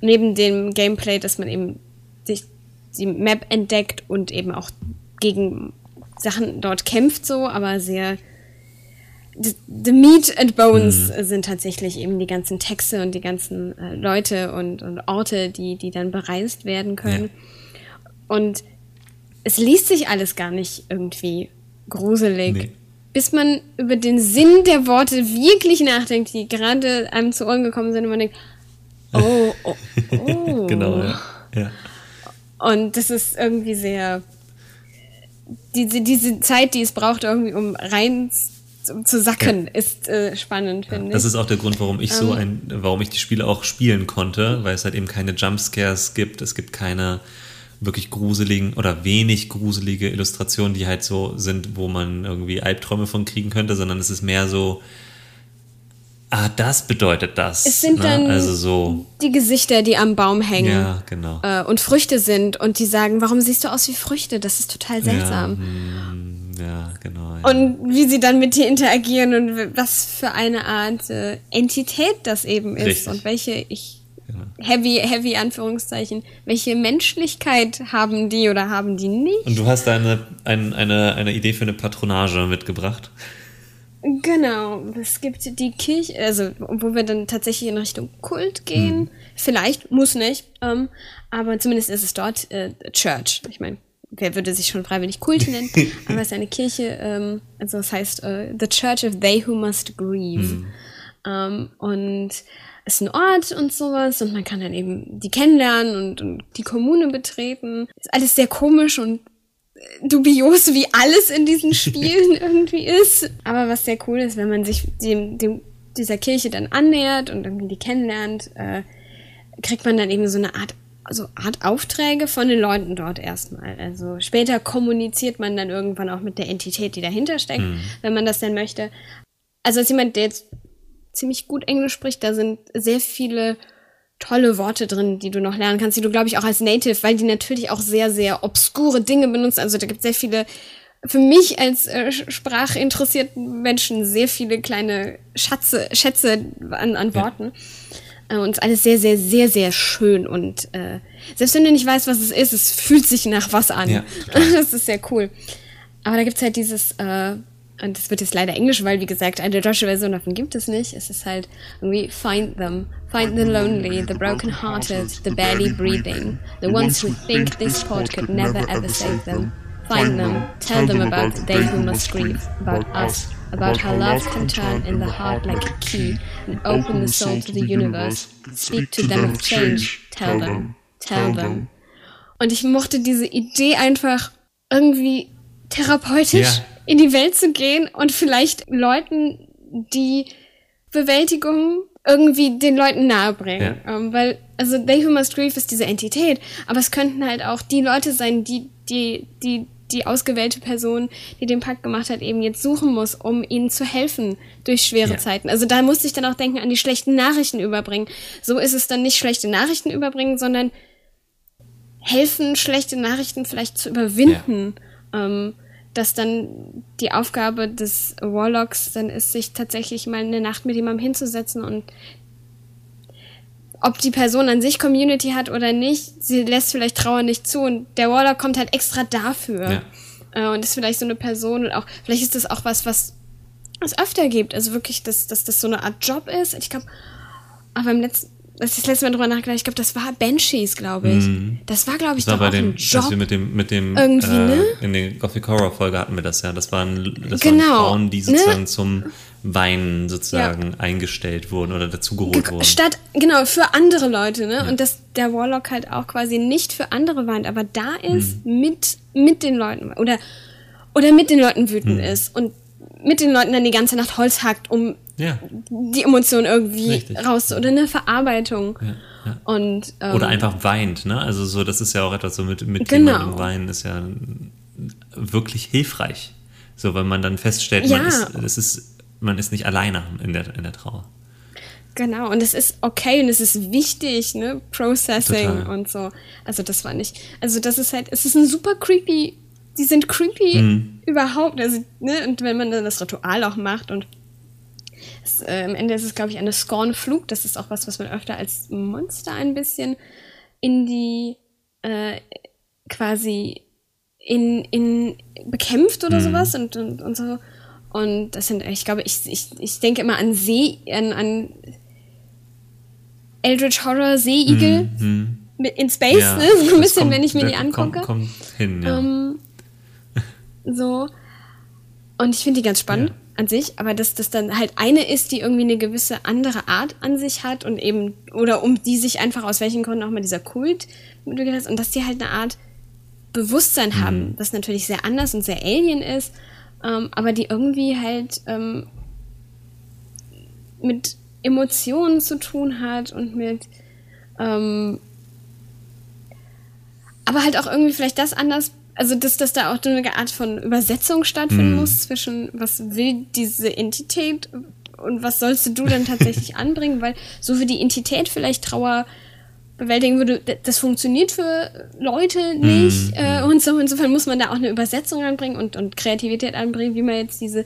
neben dem Gameplay, dass man eben sich die Map entdeckt und eben auch gegen Sachen dort kämpft so, aber sehr the meat and bones mhm. sind tatsächlich eben die ganzen Texte und die ganzen äh, Leute und, und Orte, die, die dann bereist werden können. Ja. Und es liest sich alles gar nicht irgendwie gruselig. Nee. Bis man über den Sinn der Worte wirklich nachdenkt, die gerade einem zu Ohren gekommen sind und man denkt, oh, oh, oh. genau, ja. ja. Und das ist irgendwie sehr, diese, diese Zeit, die es braucht, irgendwie um rein um zu sacken, ja. ist äh, spannend, finde ja, ich. Das ist auch der Grund, warum ich so ähm. ein, warum ich die Spiele auch spielen konnte, weil es halt eben keine Jumpscares gibt, es gibt keine wirklich gruseligen oder wenig gruselige Illustrationen, die halt so sind, wo man irgendwie Albträume von kriegen könnte, sondern es ist mehr so, ah, das bedeutet das. Es sind ne? dann also so die Gesichter, die am Baum hängen ja, genau. äh, und Früchte sind und die sagen, warum siehst du aus wie Früchte? Das ist total seltsam. Ja, hm, ja genau. Ja. Und wie sie dann mit dir interagieren und was für eine Art äh, Entität das eben ist Richtig. und welche ich heavy, heavy Anführungszeichen, welche Menschlichkeit haben die oder haben die nicht? Und du hast da eine, eine, eine, eine Idee für eine Patronage mitgebracht. Genau, es gibt die Kirche, also wo wir dann tatsächlich in Richtung Kult gehen. Hm. Vielleicht, muss nicht, ähm, aber zumindest ist es dort äh, Church. Ich meine, wer würde sich schon freiwillig Kult nennen? aber es ist eine Kirche, ähm, also es heißt uh, The Church of They Who Must Grieve. Hm. Ähm, und es ist ein Ort und sowas und man kann dann eben die kennenlernen und, und die Kommune betreten. Ist alles sehr komisch und dubios, wie alles in diesen Spielen irgendwie ist. Aber was sehr cool ist, wenn man sich dem, dem, dieser Kirche dann annähert und irgendwie die kennenlernt, äh, kriegt man dann eben so eine Art also Art Aufträge von den Leuten dort erstmal. Also später kommuniziert man dann irgendwann auch mit der Entität, die dahinter steckt, mhm. wenn man das denn möchte. Also als jemand, der jetzt ziemlich gut Englisch spricht, da sind sehr viele tolle Worte drin, die du noch lernen kannst, die du, glaube ich, auch als Native, weil die natürlich auch sehr, sehr obskure Dinge benutzen. Also da gibt es sehr viele, für mich als äh, sprachinteressierten Menschen, sehr viele kleine Schatze, Schätze an, an Worten. Ja. Äh, und es ist alles sehr, sehr, sehr, sehr schön. Und äh, selbst wenn du nicht weißt, was es ist, es fühlt sich nach was an. Ja, das ist sehr cool. Aber da gibt es halt dieses äh, und das wird jetzt leider Englisch, weil wie gesagt, eine deutsche Version davon gibt es nicht. Es ist halt irgendwie find them, find the lonely, the broken-hearted, the barely breathing, the ones who think this sport could never ever save them. Find them, tell them about they who must grieve, about us, about how love can turn in the heart like a key and open the soul to the universe. Speak to them of change, tell them, tell them. Und ich mochte diese Idee einfach irgendwie therapeutisch. Ja in die Welt zu gehen und vielleicht Leuten die Bewältigung irgendwie den Leuten nahebringen. Ja. Um, ähm, weil, also They Who Must Grieve ist diese Entität, aber es könnten halt auch die Leute sein, die, die, die, die ausgewählte Person, die den Pakt gemacht hat, eben jetzt suchen muss, um ihnen zu helfen durch schwere ja. Zeiten. Also da musste ich dann auch denken an die schlechten Nachrichten überbringen. So ist es dann nicht schlechte Nachrichten überbringen, sondern helfen, schlechte Nachrichten vielleicht zu überwinden. Ja. Um, dass dann die Aufgabe des Warlocks dann ist, sich tatsächlich mal eine Nacht mit jemandem hinzusetzen und ob die Person an sich Community hat oder nicht, sie lässt vielleicht Trauer nicht zu und der Warlock kommt halt extra dafür. Ja. Äh, und ist vielleicht so eine Person und auch, vielleicht ist das auch was, was es öfter gibt. Also wirklich, dass, dass das so eine Art Job ist. Ich glaube, aber im letzten, als ich das letzte Mal drüber nachgedacht, ich glaube, das war Banshees, glaube ich. Mm. Das war, glaube ich, das war bei dem, ein Job. wir mit dem, mit dem, irgendwie, äh, ne? in der Gothic Horror Folge hatten wir das ja. Das waren, das genau. waren Frauen, die sozusagen ne? zum Weinen sozusagen ja. eingestellt wurden oder dazugeholt wurden. Statt, genau, für andere Leute, ne? Ja. Und dass der Warlock halt auch quasi nicht für andere weint, aber da ist mm. mit, mit den Leuten oder, oder mit den Leuten wütend mm. ist und mit den Leuten dann die ganze Nacht Holz hackt, um ja. die Emotionen irgendwie Richtig. raus oder eine Verarbeitung. Ja. Und, ähm, Oder einfach weint, ne? Also so, das ist ja auch etwas so mit, mit genau. jemandem weinen ist ja wirklich hilfreich. So, weil man dann feststellt, ja. man ist, das ist, man ist nicht alleine in der, in der Trauer. Genau, und es ist okay und es ist wichtig, ne? Processing Total. und so. Also das war nicht. Also das ist halt, es ist ein super creepy, die sind creepy Mhm. überhaupt. Also, ne? Und wenn man dann das Ritual auch macht und es, äh, am Ende ist es, glaube ich, eine Scorn-Flug. Das ist auch was, was man öfter als Monster ein bisschen in die äh, quasi in, in bekämpft oder Mhm. sowas und, und, und so. Und das sind, ich glaube, ich, ich, ich denke immer an See, an, an Eldritch Horror Seeigel Mhm. mit in Space, Ja, ne? So ein bisschen, kommt- wenn ich mir die angucke. Kommt, kommt hin, ja. Ähm, so. Und ich finde die ganz spannend Ja. an sich, aber dass das dann halt eine ist, die irgendwie eine gewisse andere Art an sich hat und eben, oder um die sich einfach aus welchen Gründen auch mal dieser Kult entwickelt hat und dass die halt eine Art Bewusstsein haben, Mhm. das natürlich sehr anders und sehr alien ist. Ähm, aber die irgendwie halt ähm, mit Emotionen zu tun hat und mit ähm, aber halt auch irgendwie vielleicht das anders, also dass, dass da auch so eine Art von Übersetzung stattfinden mm. muss zwischen was will diese Entität und was sollst du dann tatsächlich anbringen, weil so wie die Entität vielleicht Trauer bewältigen würde, das funktioniert für Leute nicht. Mm. Äh, und so insofern muss man da auch eine Übersetzung anbringen und, und Kreativität anbringen, wie man jetzt diese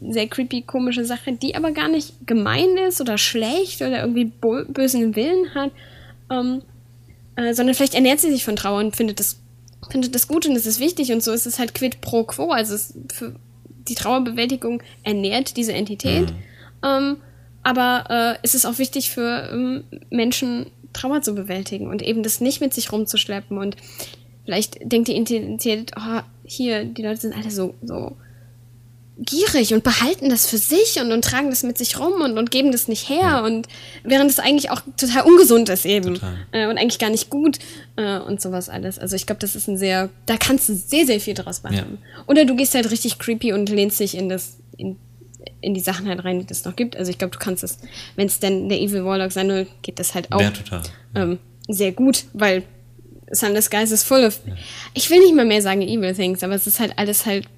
sehr creepy, komische Sache, die aber gar nicht gemein ist oder schlecht oder irgendwie bösen Willen hat, ähm, äh, sondern vielleicht ernährt sie sich von Trauer und findet das, findet das gut und es ist wichtig und so ist es halt quid pro quo. Also für die Trauerbewältigung ernährt diese Entität. Mhm. Ähm, aber äh, es ist auch wichtig für ähm, Menschen, Trauer zu bewältigen und eben das nicht mit sich rumzuschleppen. Und vielleicht denkt die Entität, oh, hier, die Leute sind alle so, so gierig und behalten das für sich und, und tragen das mit sich rum und, und geben das nicht her. Ja. Und während es eigentlich auch total ungesund ist eben äh, und eigentlich gar nicht gut äh, und sowas alles. Also ich glaube, das ist ein sehr, da kannst du sehr, sehr viel draus machen. Ja. Oder du gehst halt richtig creepy und lehnst dich in das, in, in die Sachen halt rein, die es noch gibt. Also ich glaube, du kannst es, wenn es denn der Evil Warlock sein will, geht das halt auch ja, ähm, sehr gut, weil Sunless Guys ist full of, ich will nicht mal mehr sagen Evil Things, aber es ist halt alles halt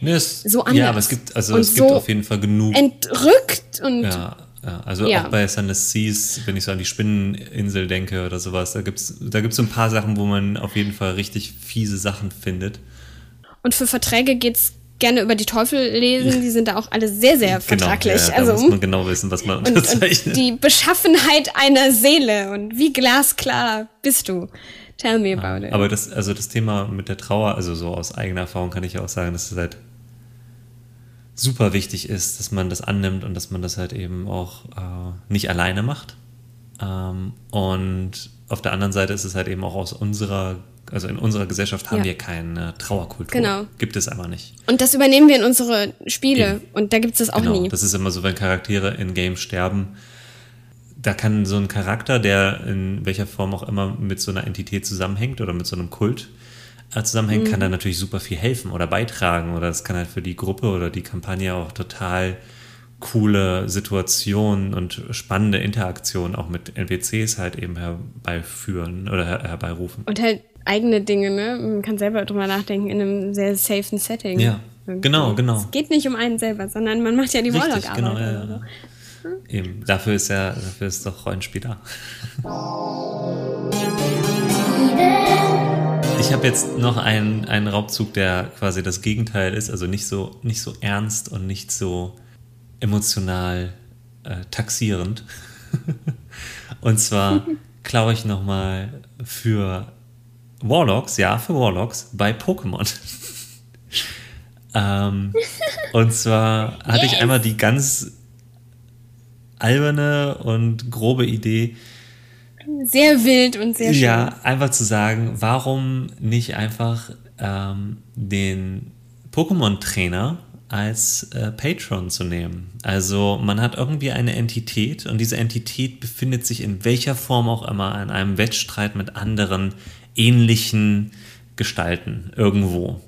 Nee, es, so anders. Ja, aber es gibt, also es so gibt auf jeden Fall genug. Entrückt und. Ja, ja also ja. auch bei Sunless Seas, wenn ich so an die Spinneninsel denke oder sowas, da gibt es da gibt's so ein paar Sachen, wo man auf jeden Fall richtig fiese Sachen findet. Und für Verträge geht es gerne über die Teufel lesen, die sind da auch alle sehr, sehr genau, vertraglich. Genau, ja, also, da muss man genau wissen, was man unterzeichnet. Und, und die Beschaffenheit einer Seele und wie glasklar bist du. Tell me about it. Aber das, also das Thema mit der Trauer, also so aus eigener Erfahrung kann ich ja auch sagen, dass es halt super wichtig ist, dass man das annimmt und dass man das halt eben auch äh, nicht alleine macht. Ähm, und auf der anderen Seite ist es halt eben auch aus unserer, also in unserer Gesellschaft haben ja. wir keine Trauerkultur. Genau. Gibt es aber nicht. Und das übernehmen wir in unsere Spiele eben. und da gibt es das auch genau. nie. Das ist immer so, wenn Charaktere in Games sterben, da kann so ein Charakter, der in welcher Form auch immer mit so einer Entität zusammenhängt oder mit so einem Kult äh, zusammenhängt, mhm. kann da natürlich super viel helfen oder beitragen. Oder es kann halt für die Gruppe oder die Kampagne auch total coole Situationen und spannende Interaktionen auch mit NPCs halt eben herbeiführen oder her herbeirufen. Und halt eigene Dinge, ne? Man kann selber drüber nachdenken in einem sehr safen Setting. Ja, genau, genau. Es geht nicht um einen selber, sondern man macht ja die Warlock-Arbeit. Genau, ja, ja. Eben, dafür ist ja, dafür ist doch Rollenspiel da. Ich habe jetzt noch einen, einen Raubzug, der quasi das Gegenteil ist, also nicht so, nicht so ernst und nicht so emotional äh, taxierend. und zwar klaue ich nochmal für Warlocks, ja, für Warlocks bei Pokémon. ähm, und zwar hatte yes. ich einmal die ganz alberne und grobe Idee. Sehr wild und sehr schön. Ja, einfach zu sagen, warum nicht einfach ähm, den Pokémon-Trainer als äh, Patron zu nehmen. Also man hat irgendwie eine Entität und diese Entität befindet sich in welcher Form auch immer in einem Wettstreit mit anderen ähnlichen Gestalten irgendwo.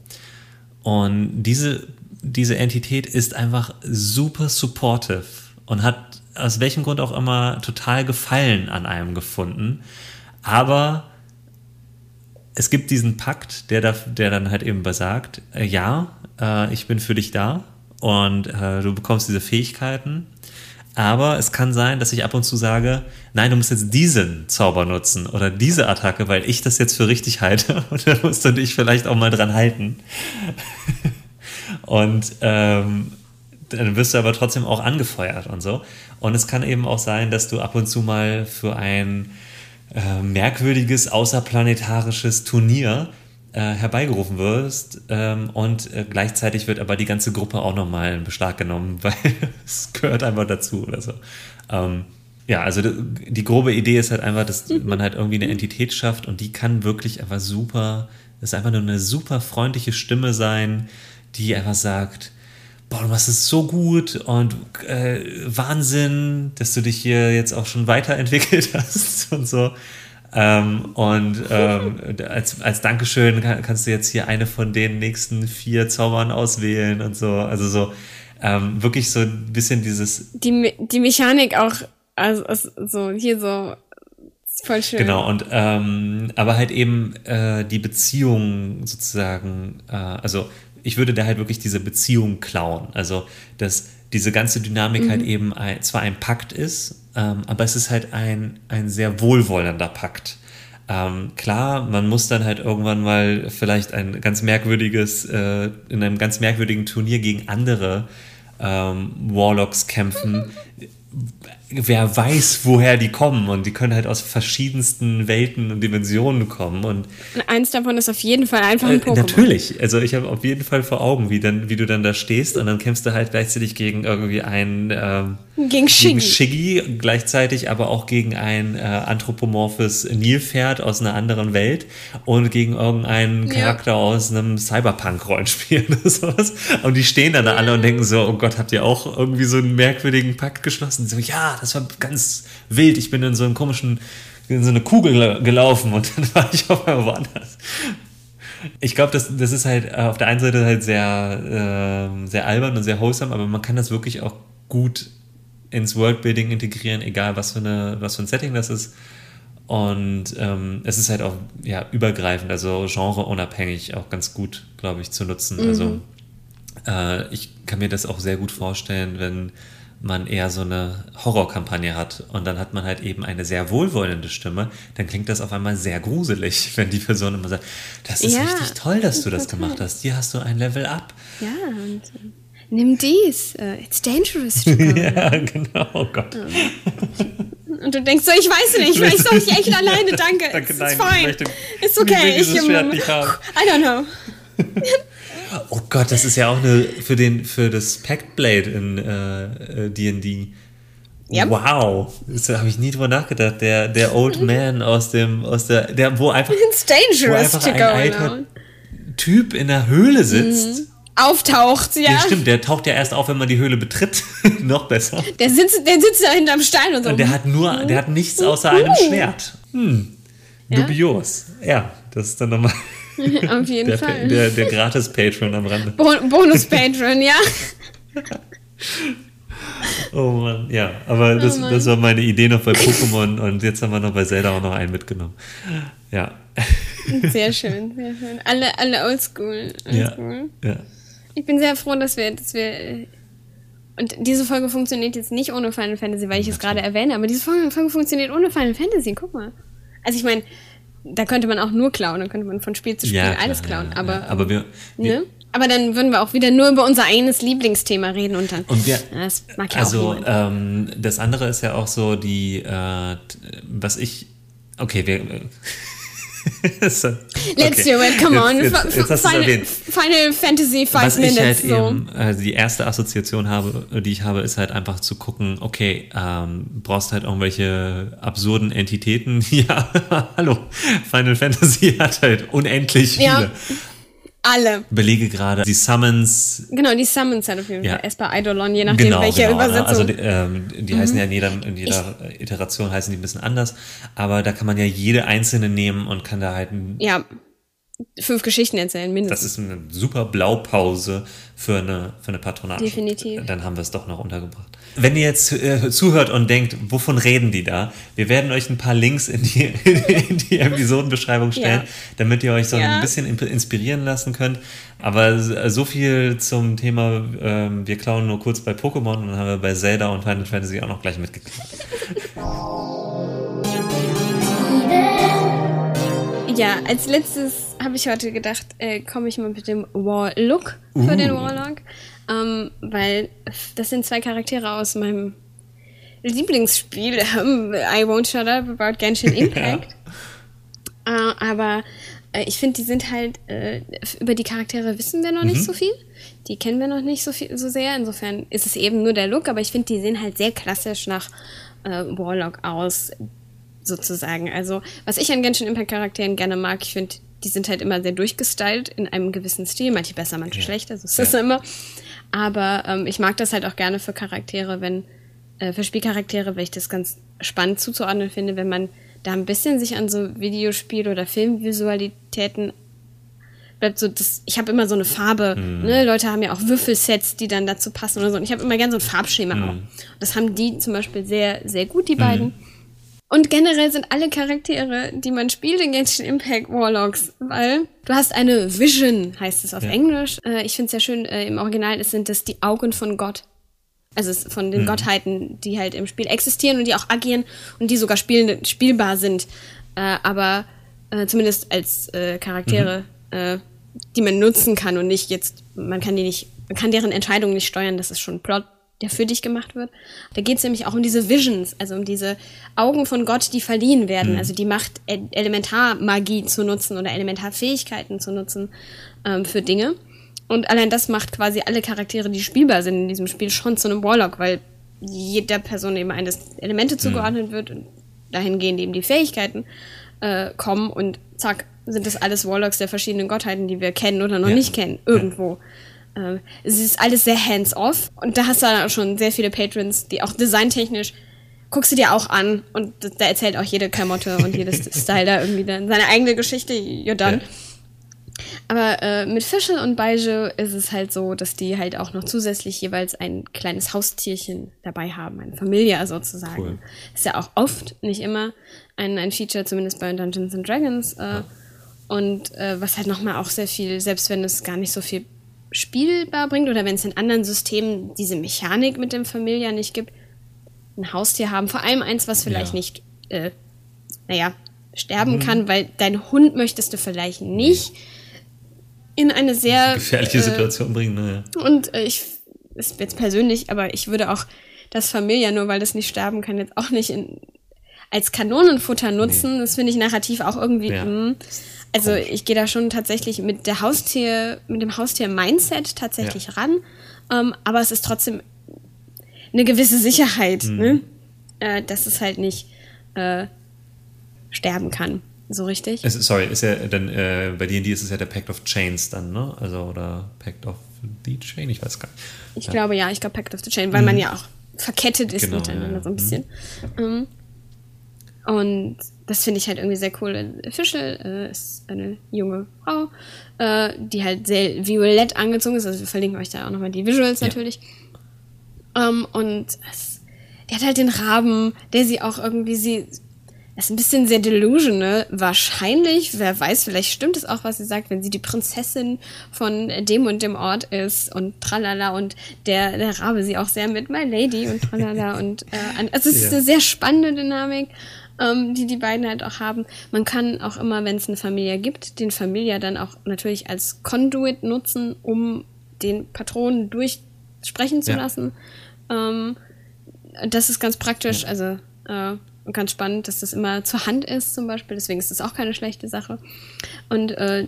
Und diese, diese Entität ist einfach super supportive und hat aus welchem Grund auch immer total Gefallen an einem gefunden. Aber es gibt diesen Pakt, der, da, der dann halt eben besagt, äh, ja, äh, ich bin für dich da und äh, du bekommst diese Fähigkeiten. Aber es kann sein, dass ich ab und zu sage, nein, du musst jetzt diesen Zauber nutzen oder diese Attacke, weil ich das jetzt für richtig halte und da musst du dich vielleicht auch mal dran halten. und ähm, dann wirst du aber trotzdem auch angefeuert und so. Und es kann eben auch sein, dass du ab und zu mal für ein äh, merkwürdiges außerplanetarisches Turnier äh, herbeigerufen wirst ähm, und äh, gleichzeitig wird aber die ganze Gruppe auch nochmal in Beschlag genommen, weil es gehört einfach dazu oder so. Ähm, ja, also die, grobe Idee ist halt einfach, dass man halt irgendwie eine Entität schafft und die kann wirklich einfach super, ist einfach nur eine super freundliche Stimme sein, die einfach sagt, boah, du machst es so gut und äh, Wahnsinn, dass du dich hier jetzt auch schon weiterentwickelt hast und so. Ähm, und ähm, als, als Dankeschön kann, kannst du jetzt hier eine von den nächsten vier Zaubern auswählen und so. Also so ähm, wirklich so ein bisschen dieses. Die, die Mechanik auch, also, also so hier so voll schön. Genau, und ähm, aber halt eben äh, die Beziehung sozusagen, äh, also ich würde da halt wirklich diese Beziehung klauen. Also, dass diese ganze Dynamik halt mhm. halt eben ein, zwar ein Pakt ist, ähm, aber es ist halt ein, ein sehr wohlwollender Pakt. Ähm, klar, man muss dann halt irgendwann mal vielleicht ein ganz merkwürdiges, äh, in einem ganz merkwürdigen Turnier gegen andere ähm, Warlocks kämpfen, wer weiß, woher die kommen. Und die können halt aus verschiedensten Welten und Dimensionen kommen. Und, und eins davon ist auf jeden Fall einfach ein äh, Pokémon. Natürlich. Also ich habe auf jeden Fall vor Augen, wie, dann, wie du dann da stehst und dann kämpfst du halt gleichzeitig gegen irgendwie ein ähm, gegen Shiggy. Gegen Shiggy, gleichzeitig aber auch gegen ein äh, anthropomorphes Nilpferd aus einer anderen Welt und gegen irgendeinen Charakter ja. aus einem Cyberpunk-Rollenspiel oder sowas. Und die stehen dann da alle und denken so, oh Gott, habt ihr auch irgendwie so einen merkwürdigen Pakt geschlossen? So, ja, das war ganz wild. Ich bin in so einen komischen, in so eine Kugel gelaufen und dann war ich auf einmal woanders. Ich glaube, das, das ist halt äh, auf der einen Seite halt sehr, äh, sehr albern und sehr wholesome, aber man kann das wirklich auch gut ins Worldbuilding integrieren, egal was für, eine, was für ein Setting das ist. Und ähm, es ist halt auch ja, übergreifend, also genreunabhängig auch ganz gut, glaube ich, zu nutzen. Mhm. Also äh, ich kann mir das auch sehr gut vorstellen, wenn man eher so eine Horrorkampagne hat und dann hat man halt eben eine sehr wohlwollende Stimme, dann klingt das auf einmal sehr gruselig, wenn die Person immer sagt, das ist ja, richtig toll, dass du das gemacht hast. Hier hast du ein Level up. Ja, und nimm dies. Uh, it's dangerous to go. ja, genau, oh Gott. Und du denkst so, ich weiß nicht, vielleicht soll ich echt alleine, danke. danke, nein, It's fine. It's okay. Ich, ich, Schwert nicht haben. I don't know. Oh Gott, das ist ja auch eine für den für das Pact Blade in D&D. Äh, Yep. Wow, das habe ich nie drüber nachgedacht. Der, der Old Man aus dem, aus der, der, wo einfach, It's dangerous wo einfach ein alter Typ in der Höhle sitzt. Auftaucht, ja. ja. Stimmt, der taucht ja erst auf, wenn man die Höhle betritt. Noch besser. Der sitzt, der sitzt da hinterm Stein und so. Und der hat nur, der hat nichts außer einem Schwert. Hm. Dubios. Ja, das ist dann nochmal. Auf jeden der, Fall. Der, der Gratis-Patron am Rande. Bonus-Patron, ja. Oh Mann, ja, aber das, oh das war meine Idee noch bei Pokémon und jetzt haben wir noch bei Zelda auch noch einen mitgenommen. Ja. Sehr schön, sehr schön. Alle, alle oldschool. oldschool. Ja, ja. Ich bin sehr froh, dass wir, dass wir. Und diese Folge funktioniert jetzt nicht ohne Final Fantasy, weil ich es gerade erwähne, aber diese Folge, Folge funktioniert ohne Final Fantasy. Guck mal. Also ich meine, da könnte man auch nur klauen, dann könnte man von Spiel zu Spiel ja, klar, alles klauen. Ja, aber, ja. aber wir, wir, ne? Aber dann würden wir auch wieder nur über unser eigenes Lieblingsthema reden und dann. Und wir, das mag ja also ähm, das andere ist ja auch so die, äh, was ich, okay, wir so, Let's do it, come on. Jetzt, jetzt, jetzt Final, Final, Fantasy 5 Was Minutes. Ich halt so. eben, also die erste Assoziation habe, die ich habe, ist halt einfach zu gucken, okay, ähm, brauchst halt irgendwelche absurden Entitäten. Ja, hallo, Final Fantasy hat halt unendlich viele. Ja. Alle. Belege gerade die Summons. Genau, die Summons hat auf jeden Fall. Ja. Bei Eidolon, je nachdem, genau, welche genau, Übersetzung. Also die, ähm, die mhm. heißen ja in jeder, in jeder ich, Iteration heißen die ein bisschen anders. Aber da kann man ja jede einzelne nehmen und kann da halt ein, Ja, fünf Geschichten erzählen, mindestens. Das ist eine super Blaupause für eine, für eine Patronage. Definitiv. Dann haben wir es doch noch untergebracht. Wenn ihr jetzt äh, zuhört und denkt, wovon reden die da? Wir werden euch ein paar Links in die, in die Episodenbeschreibung stellen, ja. damit ihr euch so ja. ein bisschen inspirieren lassen könnt. Aber so viel zum Thema, ähm, wir klauen nur kurz bei Pokémon und dann haben wir bei Zelda und Final Fantasy auch noch gleich mitgeklaut. Ja, als letztes habe ich heute gedacht, äh, komme ich mal mit dem Wall-Look für uh. den Warlock. Ähm, weil das sind zwei Charaktere aus meinem Lieblingsspiel, I Won't Shut Up About Genshin Impact. ja. äh, aber äh, ich finde, die sind halt, äh, über die Charaktere wissen wir noch mhm. nicht so viel. Die kennen wir noch nicht so, viel, so sehr. Insofern ist es eben nur der Look, aber ich finde, die sehen halt sehr klassisch nach äh, Warlock aus sozusagen. Also, was ich an Genshin Impact Charakteren gerne mag, ich finde, die sind halt immer sehr durchgestylt in einem gewissen Stil, manche besser, manche ja. schlechter, so ist ja. das immer. Aber ähm, ich mag das halt auch gerne für Charaktere, wenn, äh, für Spielcharaktere, weil ich das ganz spannend zuzuordnen finde, wenn man da ein bisschen sich an so Videospiel- oder Filmvisualitäten bleibt so, das, ich habe immer so eine Farbe. Mhm. Ne? Leute haben ja auch Würfelsets, die dann dazu passen oder so. Und ich habe immer gern so ein Farbschema mhm. auch. Das haben die zum Beispiel sehr, sehr gut, die mhm. beiden. Und generell sind alle Charaktere, die man spielt in Genshin Impact Warlocks, weil du hast eine Vision, heißt es auf ja. Englisch. Äh, ich finde es sehr schön, äh, im Original sind das die Augen von Gott. Also von den mhm. Gottheiten, die halt im Spiel existieren und die auch agieren und die sogar spielen, spielbar sind. Äh, aber äh, zumindest als äh, Charaktere, mhm. äh, die man nutzen kann und nicht jetzt, man kann die nicht, man kann deren Entscheidungen nicht steuern, das ist schon Plot der für dich gemacht wird. Da geht es nämlich auch um diese Visions, also um diese Augen von Gott, die verliehen werden, mhm. also die Macht, Elementarmagie zu nutzen oder Elementarfähigkeiten zu nutzen ähm, für Dinge. Und allein das macht quasi alle Charaktere, die spielbar sind in diesem Spiel, schon zu einem Warlock, weil jeder Person eben eines Elemente mhm. zugeordnet mhm. wird und dahingehend eben die Fähigkeiten äh, kommen und zack, sind das alles Warlocks der verschiedenen Gottheiten, die wir kennen oder noch ja. nicht kennen, irgendwo. Ja. Ähm, es ist alles sehr hands-off und da hast du dann auch schon sehr viele Patrons, die auch designtechnisch guckst du dir auch an und da erzählt auch jede Klamotte und jedes Style da irgendwie dann seine eigene Geschichte, you're done. Ja. Aber äh, mit Fischel und Beige ist es halt so, dass die halt auch noch zusätzlich jeweils ein kleines Haustierchen dabei haben, eine Familie sozusagen. Cool. Ist ja auch oft, nicht immer, ein, ein Feature, zumindest bei Dungeons and Dragons. Äh, ja. Und äh, was halt nochmal auch sehr viel, selbst wenn es gar nicht so viel spielbar bringt oder wenn es in anderen Systemen diese Mechanik mit dem Familia nicht gibt, ein Haustier haben. Vor allem eins, was vielleicht ja. nicht, äh, naja, sterben mhm. kann, weil dein Hund möchtest du vielleicht nicht in eine sehr gefährliche äh, Situation bringen. Naja. Und äh, ich ist jetzt persönlich, aber ich würde auch das Familia, nur weil das nicht sterben kann, jetzt auch nicht in, als Kanonenfutter nutzen. Nee. Das finde ich narrativ auch irgendwie. Ja. Mh, hm. Also ich gehe da schon tatsächlich mit der Haustier, mit dem Haustier-Mindset tatsächlich ja. ran. Ähm, aber es ist trotzdem eine gewisse Sicherheit, mhm. ne? Äh, dass es halt nicht äh, sterben kann. So richtig? Es, sorry, ist ja dann äh, bei D&D ist es ja der Pact of Chains dann, ne? Also oder Pact of the Chain, ich weiß gar nicht. Ich ja. glaube ja, ich glaube Pact of the Chain, weil mhm. man ja auch verkettet ist genau, miteinander ja. so ein bisschen. Mhm. Ähm, und das finde ich halt irgendwie sehr cool. Fischel äh, ist eine junge Frau, äh, die halt sehr violett angezogen ist. Also wir verlinken euch da auch nochmal die Visuals ja. natürlich. Ähm, und es, die hat halt den Raben, der sie auch irgendwie sie ist ein bisschen sehr delusional. Wahrscheinlich, wer weiß, vielleicht stimmt es auch, was sie sagt, wenn sie die Prinzessin von dem und dem Ort ist und tralala und der, der Rabe sie auch sehr mit My Lady und tralala und äh, also es ist ja. eine sehr spannende Dynamik ähm, die die beiden halt auch haben. Man kann auch immer, wenn es eine Familie gibt, den Familie dann auch natürlich als Conduit nutzen, um den Patronen durchsprechen zu ja. lassen. Ähm, das ist ganz praktisch, also äh, ganz spannend, dass das immer zur Hand ist zum Beispiel. Deswegen ist das auch keine schlechte Sache. Und äh,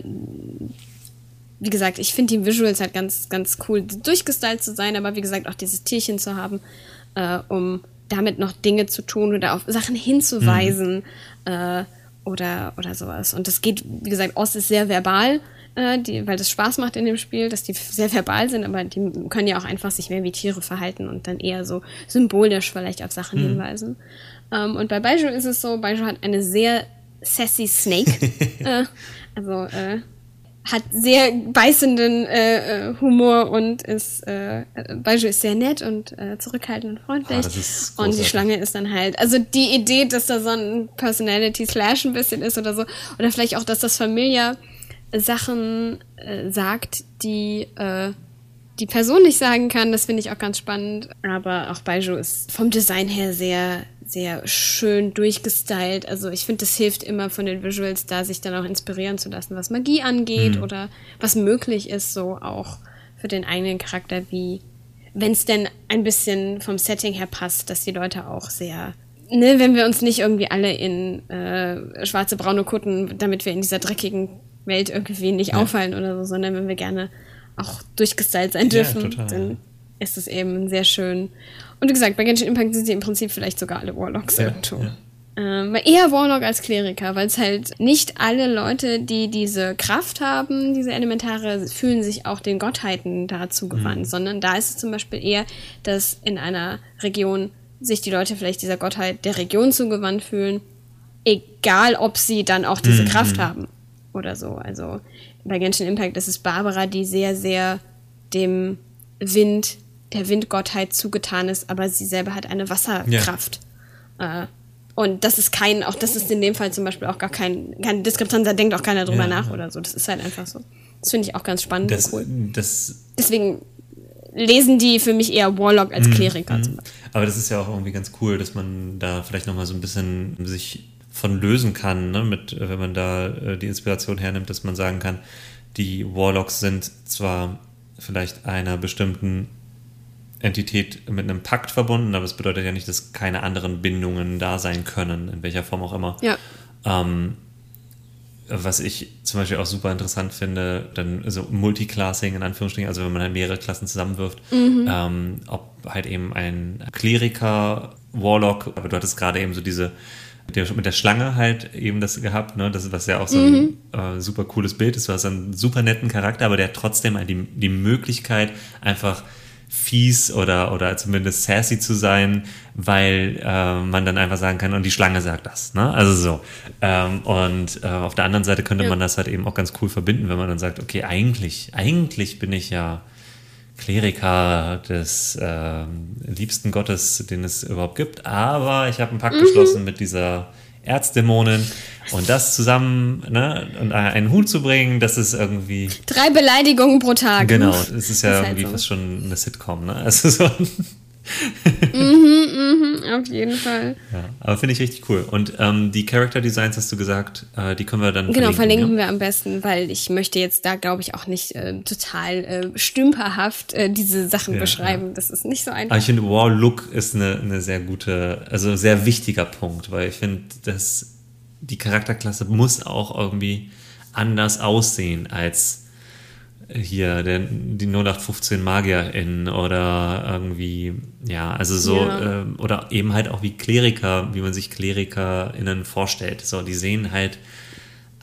wie gesagt, ich finde die Visuals halt ganz, ganz cool, durchgestylt zu sein, aber wie gesagt auch dieses Tierchen zu haben, äh, um damit noch Dinge zu tun oder auf Sachen hinzuweisen mhm. äh, oder, oder sowas. Und das geht, wie gesagt, Ost ist sehr verbal, äh, die, weil das Spaß macht in dem Spiel, dass die sehr verbal sind, aber die können ja auch einfach sich mehr wie Tiere verhalten und dann eher so symbolisch vielleicht auf Sachen mhm. hinweisen. Ähm, und bei Baiju ist es so, Baiju hat eine sehr sassy Snake. äh, also äh, hat sehr beißenden äh, äh, Humor und ist äh, Baiju ist sehr nett und äh, zurückhaltend und freundlich. Oh, und die Schlange ist dann halt, also die Idee, dass da so ein Personality Slash ein bisschen ist oder so, oder vielleicht auch, dass das Familia Sachen äh, sagt, die äh, die Person nicht sagen kann, das finde ich auch ganz spannend. Aber auch Baiju ist vom Design her sehr sehr schön durchgestylt. Also ich finde, das hilft immer von den Visuals da, sich dann auch inspirieren zu lassen, was Magie angeht mhm. oder was möglich ist, so auch für den eigenen Charakter, wie wenn es denn ein bisschen vom Setting her passt, dass die Leute auch sehr, ne, wenn wir uns nicht irgendwie alle in äh, schwarze, braune Kutten, damit wir in dieser dreckigen Welt irgendwie nicht ja. auffallen oder so, sondern wenn wir gerne auch durchgestylt sein dürfen, ja, dann ist es eben sehr schön. Und wie gesagt, bei Genshin Impact sind sie im Prinzip vielleicht sogar alle Warlocks ja, irgendwo. Ja. Ähm, eher Warlock als Kleriker, weil es halt nicht alle Leute, die diese Kraft haben, diese Elementare, fühlen sich auch den Gottheiten dazu gewandt, mhm. sondern da ist es zum Beispiel eher, dass in einer Region sich die Leute vielleicht dieser Gottheit der Region zugewandt fühlen egal ob sie dann auch diese mhm. Kraft haben oder so. Also bei Genshin Impact ist es Barbara, die sehr, sehr dem Wind, der Windgottheit zugetan ist, aber sie selber hat eine Wasserkraft. Ja. Äh, und das ist kein, auch das ist in dem Fall zum Beispiel auch gar kein, keine Diskrepanz, da denkt auch keiner drüber ja, nach oder so. Das ist halt einfach so. Das finde ich auch ganz spannend das, und cool. Das Deswegen lesen die für mich eher Warlock als mhm, Kleriker. Mm, Aber das ist ja auch irgendwie ganz cool, dass man da vielleicht nochmal so ein bisschen sich von lösen kann, ne? mit, wenn man da äh, die Inspiration hernimmt, dass man sagen kann, die Warlocks sind zwar vielleicht einer bestimmten Entität mit einem Pakt verbunden, aber es bedeutet ja nicht, dass keine anderen Bindungen da sein können, in welcher Form auch immer. Ja. Ähm, was ich zum Beispiel auch super interessant finde, dann so Multiclassing in Anführungsstrichen, also wenn man halt mehrere Klassen zusammenwirft, mhm. ähm, ob halt eben ein Kleriker, Warlock, aber du hattest gerade eben so diese mit der Schlange halt eben das gehabt, ne? Das was ja auch so ein mhm. äh, super cooles Bild ist. Du hast einen super netten Charakter, aber der hat trotzdem halt die, die Möglichkeit, einfach fies oder, oder zumindest sassy zu sein, weil äh, man dann einfach sagen kann, und die Schlange sagt das. Ne? Also so. Ähm, und äh, auf der anderen Seite könnte ja. man das halt eben auch ganz cool verbinden, wenn man dann sagt, okay, eigentlich, eigentlich bin ich ja Kleriker des äh, liebsten Gottes, den es überhaupt gibt, aber ich habe einen Pakt mhm. geschlossen mit dieser Erzdämonin und das zusammen ne, und einen Hut zu bringen, das ist irgendwie. Drei Beleidigungen pro Tag. Genau, es ist ja ist irgendwie halt so. fast schon eine Sitcom, ne? Also so mhm, mhm, auf jeden Fall. Ja, aber finde ich richtig cool. Und ähm, die Character Designs hast du gesagt, äh, die können wir dann Genau, verlinken, verlinken ja? wir am besten, weil ich möchte jetzt da, glaube ich, auch nicht äh, total äh, stümperhaft äh, diese Sachen ja, beschreiben. Ja. Das ist nicht so einfach. Aber ich finde, Wow, Look ist eine, eine sehr gute, also sehr wichtiger Punkt, weil ich finde, dass die Charakterklasse muss auch irgendwie anders aussehen als hier der, die 0815 MagierInnen oder irgendwie, ja, also so, ja. äh, oder eben halt auch wie Kleriker, wie man sich KlerikerInnen vorstellt. So, die sehen halt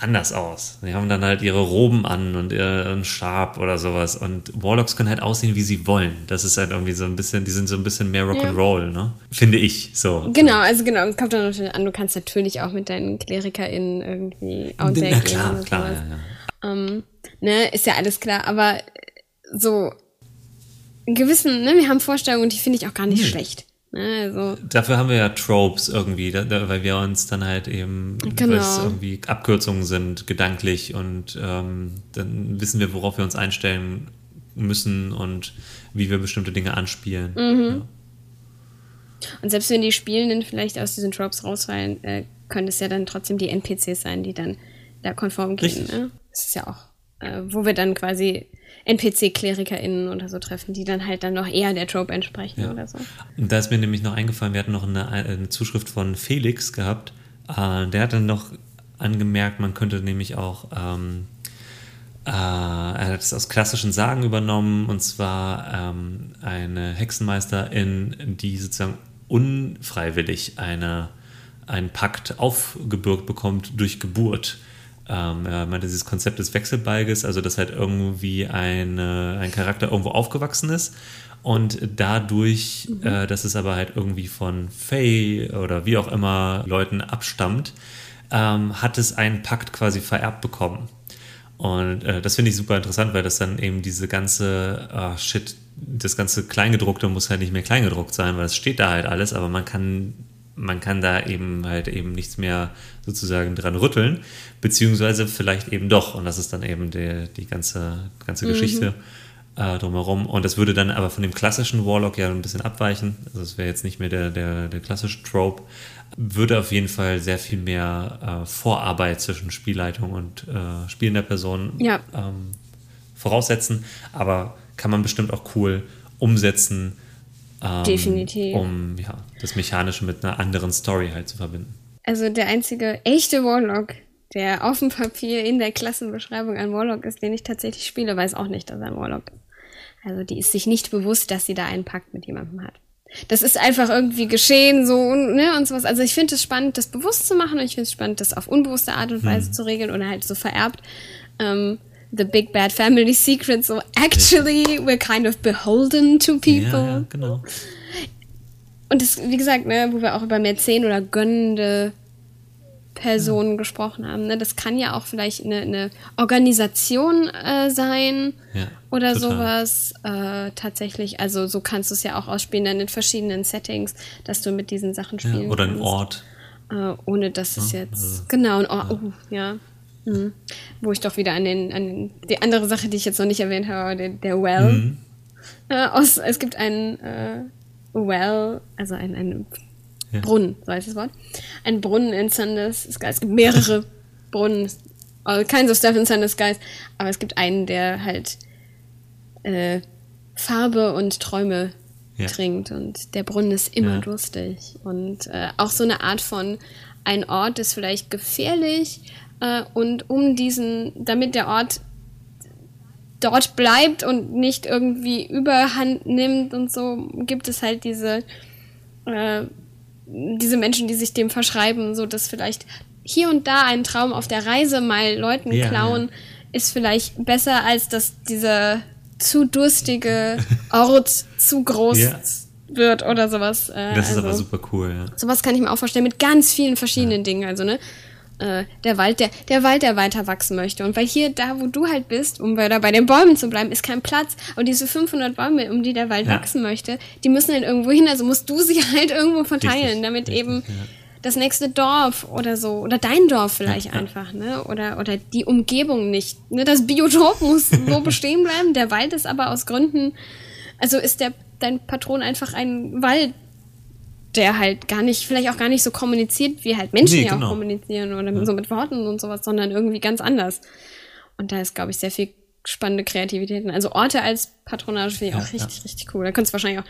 anders aus. Die haben dann halt ihre Roben an und ihren Stab oder sowas. Und Warlocks können halt aussehen, wie sie wollen. Das ist halt irgendwie so ein bisschen, die sind so ein bisschen mehr Rock'n'Roll, ja. ne? Finde ich so. Genau, also genau, kommt dann natürlich an, du kannst natürlich auch mit deinen KlerikerInnen irgendwie aussehen. Na klar, klar, ja, ja. Ähm, ne, ist ja alles klar, aber so in gewissen, ne, wir haben Vorstellungen und die finde ich auch gar nicht hm. schlecht. Ne, also. Dafür haben wir ja Tropes irgendwie, da, da, weil wir uns dann halt eben, genau. weil es irgendwie Abkürzungen sind, gedanklich und ähm, dann wissen wir, worauf wir uns einstellen müssen und wie wir bestimmte Dinge anspielen. Mhm. Ja. Und selbst wenn die Spielenden vielleicht aus diesen Tropes rausfallen, äh, können es ja dann trotzdem die NPCs sein, die dann da konform gehen. Ne? Das ist ja auch, äh, wo wir dann quasi NPC-KlerikerInnen oder so treffen, die dann halt dann noch eher der Trope entsprechen ja. oder so. Und da ist mir nämlich noch eingefallen, wir hatten noch eine, eine Zuschrift von Felix gehabt. Äh, der hat dann noch angemerkt, man könnte nämlich auch, ähm, äh, er hat es aus klassischen Sagen übernommen, und zwar ähm, eine Hexenmeisterin, die sozusagen unfreiwillig eine, einen Pakt aufgebürgt bekommt durch Geburt ähm, er meinte dieses Konzept des Wechselbalges, also dass halt irgendwie eine, ein Charakter irgendwo aufgewachsen ist und dadurch, mhm. äh, dass es aber halt irgendwie von Faye oder wie auch immer Leuten abstammt, ähm, hat es einen Pakt quasi vererbt bekommen. Und äh, das finde ich super interessant, weil das dann eben diese ganze, oh shit, das ganze Kleingedruckte muss halt nicht mehr Kleingedruckt sein, weil es steht da halt alles, aber man kann man kann da eben halt eben nichts mehr sozusagen dran rütteln, beziehungsweise vielleicht eben doch. Und das ist dann eben die, die ganze, ganze mhm. Geschichte äh, drumherum. Und das würde dann aber von dem klassischen Warlock ja ein bisschen abweichen. Also es wäre jetzt nicht mehr der, der, der klassische Trope. Würde auf jeden Fall sehr viel mehr äh, Vorarbeit zwischen Spielleitung und äh, spielender Person ja. ähm, voraussetzen. Aber kann man bestimmt auch cool umsetzen ähm, Definitiv. Um ja, das Mechanische mit einer anderen Story halt zu verbinden. Also der einzige echte Warlock, der auf dem Papier in der Klassenbeschreibung ein Warlock ist, den ich tatsächlich spiele, weiß auch nicht, dass er ein Warlock ist. Also die ist sich nicht bewusst, dass sie da einen Pakt mit jemandem hat. Das ist einfach irgendwie geschehen, so, ne, und sowas. Also ich finde es spannend, das bewusst zu machen und ich finde es spannend, das auf unbewusste Art und Weise hm. zu regeln oder halt so vererbt. Ähm, the big bad family secret. So actually, we're kind of beholden to people. Ja, genau. Und das, wie gesagt, ne, wo wir auch über Mäzen oder gönnende Personen gesprochen haben. Ne? Das kann ja auch vielleicht eine, eine Organisation äh, sein Ja, oder total. sowas. Äh, tatsächlich, also so kannst du es ja auch ausspielen dann in verschiedenen Settings, dass du mit diesen Sachen Ja, spielen oder ein. Ort. Äh, ohne dass es jetzt. Genau, ein Ort. Oh, ja. Mhm. Wo ich doch wieder an den, an die andere Sache, die ich jetzt noch nicht erwähnt habe, der, der Well. Mhm. Äh, aus, es gibt einen äh, Well, also ein, ein Ja. Brunnen, so heißt das Wort. Ein Brunnen in Thunder Skies. Es gibt mehrere Brunnen. All kinds of stuff in Thunder Skies. Aber es gibt einen, der halt äh, Farbe und Träume Ja. trinkt. Und der Brunnen ist immer Ja. durstig. Und äh, auch so eine Art von, ein Ort ist vielleicht gefährlich. Äh, und um diesen, damit der Ort dort bleibt und nicht irgendwie überhand nimmt und so, gibt es halt diese, äh, diese Menschen, die sich dem verschreiben, so dass vielleicht hier und da ein Traum auf der Reise mal Leuten Ja, klauen, ist vielleicht besser, als dass dieser zu durstige Ort zu groß Ja. wird oder sowas. Äh, Das ist also. aber super cool, ja. Sowas kann ich mir auch vorstellen mit ganz vielen verschiedenen Dingen. Also, ne? Äh, der Wald, der, der Wald, der weiter wachsen möchte. Und weil hier, da wo du halt bist, um bei, da bei den Bäumen zu bleiben, ist kein Platz. Und diese 500 Bäume, um die der Wald Ja. wachsen möchte, die müssen halt irgendwo hin. Also musst du sie halt irgendwo verteilen, Richtig, damit richtig, eben ja. das nächste Dorf oder so, oder dein Dorf vielleicht ja. einfach, ne? Oder, oder die Umgebung nicht. Ne? Das Biotop muss so bestehen bleiben. Der Wald ist aber aus Gründen, also ist der, dein Patron einfach ein Wald, der halt gar nicht, vielleicht auch gar nicht so kommuniziert, wie halt Menschen Nee, ja genau. auch kommunizieren oder so mit Worten und sowas, sondern irgendwie ganz anders. Und da ist, glaube ich, sehr viel spannende Kreativität. drin. Also Orte als Patronage finde ich Ja, auch richtig, richtig cool. Da könntest du wahrscheinlich auch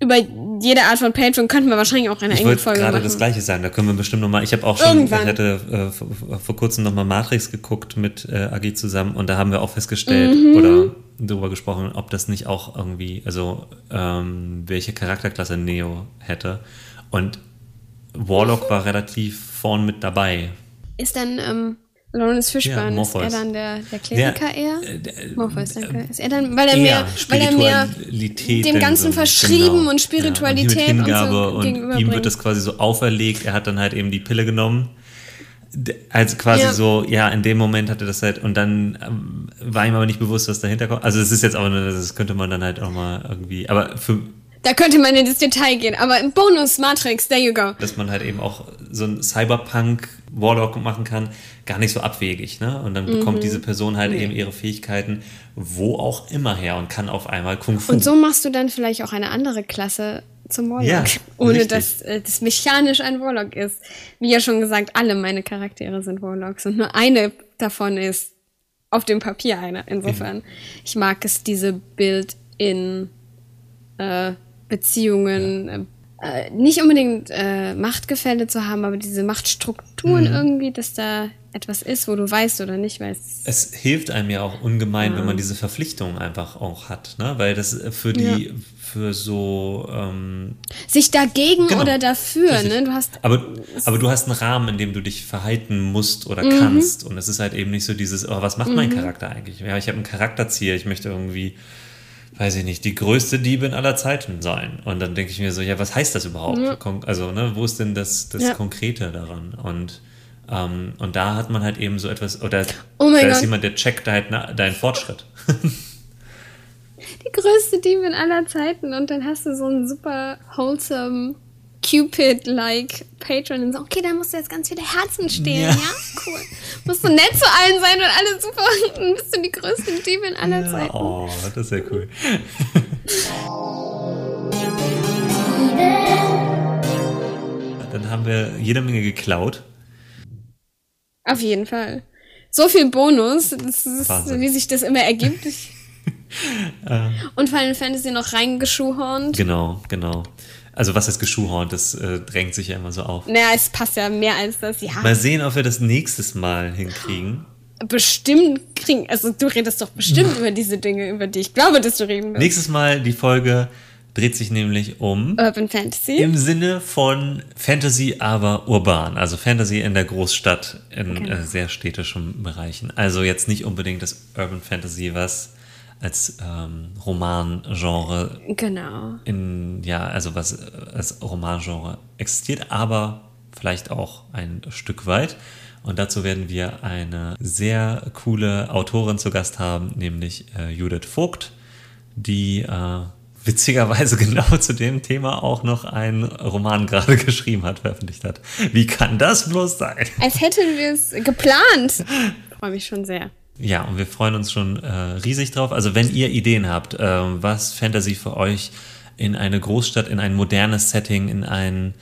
über jede Art von Patreon könnten wir wahrscheinlich auch eine Ich eigene Folge gerade machen. das Gleiche sagen. Da können wir bestimmt nochmal. Ich habe auch schon, Irgendwann. ich hatte äh, vor, vor kurzem nochmal Matrix geguckt mit äh, Agi zusammen und da haben wir auch festgestellt Mhm. oder darüber gesprochen, ob das nicht auch irgendwie, also ähm, welche Charakterklasse Neo hätte. Und Warlock war relativ vorn mit dabei. Ist dann ähm, Lawrence Fishburne, ist Morpheus. er dann der, der Kleriker eher? äh, der- Morpheus, danke. Ist er dann, weil er eher mehr, weil er mehr dem Ganzen verschrieben genau. und Spiritualität ja, und, und so und ihm wird das quasi so auferlegt. Er hat dann halt eben die Pille genommen. Also quasi Ja. so, ja, in dem Moment hatte das halt und dann ähm, war ihm aber nicht bewusst, was dahinter kommt. Also es ist jetzt aber, nur- das könnte man dann halt auch mal irgendwie, aber für, Da könnte man in das Detail gehen, aber im Bonus Matrix, there you go. dass man halt eben auch so ein Cyberpunk Warlock machen kann, gar nicht so abwegig, ne? Und dann Mhm. bekommt diese Person halt eben ihre Fähigkeiten wo auch immer her und kann auf einmal Kung Fu. Und so machst du dann vielleicht auch eine andere Klasse zum Warlock. Ja, ohne richtig. dass äh, das mechanisch ein Warlock ist. Wie ja schon gesagt, alle meine Charaktere sind Warlocks und nur eine davon ist auf dem Papier einer. Insofern, ich mag es, diese Bild in äh, Beziehungen, äh, nicht unbedingt äh, Machtgefälle zu haben, aber diese Machtstrukturen Mhm. irgendwie, dass da etwas ist, wo du weißt oder nicht weißt. Es hilft einem ja auch ungemein, wenn man diese Verpflichtung einfach auch hat, ne? Weil das für die, für so, ähm, Sich dagegen Genau. oder dafür, Richtig. ne? Du hast aber, aber du hast einen Rahmen, in dem du dich verhalten musst oder Mhm. kannst. Und es ist halt eben nicht so dieses, oh, was macht mein Charakter eigentlich? Ja, ich habe ein Charakterziel, ich möchte irgendwie, weiß ich nicht, die größte Diebin aller Zeiten sein. Und dann denke ich mir so, ja, was heißt das überhaupt? Kon- Also, ne, wo ist denn das, das Ja. Konkrete daran? Und ähm, und da hat man halt eben so etwas, oder Oh da ist Gott. jemand, der checkt dein, deinen Fortschritt. die größte Diebin aller Zeiten und dann hast du so einen super wholesome Cupid-like Patron und so, okay, dann musst du jetzt ganz viele Herzen stehlen, Ja. ja? Cool. Musst du nett zu allen sein und alle super, dann bist du die größte Diebin aller Ja, Zeiten. oh, das ist ja cool. Dann haben wir jede Menge geklaut. Auf jeden Fall. So viel Bonus, das ist, Wahnsinn. wie sich das immer ergibt. und Final Fantasy noch reingeschuhhornt. Genau, genau. Also was ist geschuhhornt, das äh, drängt sich ja immer so auf. Naja, es passt ja mehr als das. Ja, Mal sehen, ob wir das nächstes Mal hinkriegen. bestimmt kriegen. Also du redest doch bestimmt über diese Dinge, über die ich glaube, dass du reden willst. Nächstes Mal die Folge dreht sich nämlich um Urban Fantasy. im Sinne von Fantasy, aber urban. Also Fantasy in der Großstadt in Genau. äh, sehr städtischen Bereichen. Also jetzt nicht unbedingt das Urban Fantasy, was als ähm, Romangenre Genau. in, ja, also was äh, als Romangenre existiert, aber vielleicht auch ein Stück weit. Und dazu werden wir eine sehr coole Autorin zu Gast haben, nämlich äh, Judith Vogt, die äh, witzigerweise genau zu dem Thema auch noch einen Roman gerade geschrieben hat, veröffentlicht hat. Wie kann das bloß sein? Als hätten wir es geplant. Ich freue mich schon sehr. Ja, und wir freuen uns schon äh, riesig drauf. Also wenn ihr Ideen habt, äh, was Fantasy für euch in eine Großstadt, in ein modernes Setting, in ein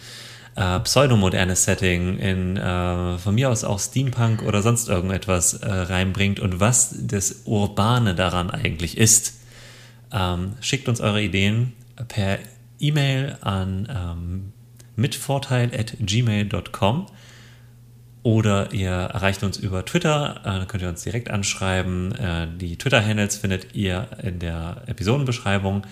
äh, pseudomodernes Setting, in äh, von mir aus auch Steampunk oder sonst irgendetwas äh, reinbringt und was das Urbane daran eigentlich ist, ähm, schickt uns eure Ideen per E-Mail an ähm, mitvorteil.gmail.com oder ihr erreicht uns über Twitter, äh, dann könnt ihr uns direkt anschreiben. Äh, die Twitter-Handles findet ihr in der Episodenbeschreibung.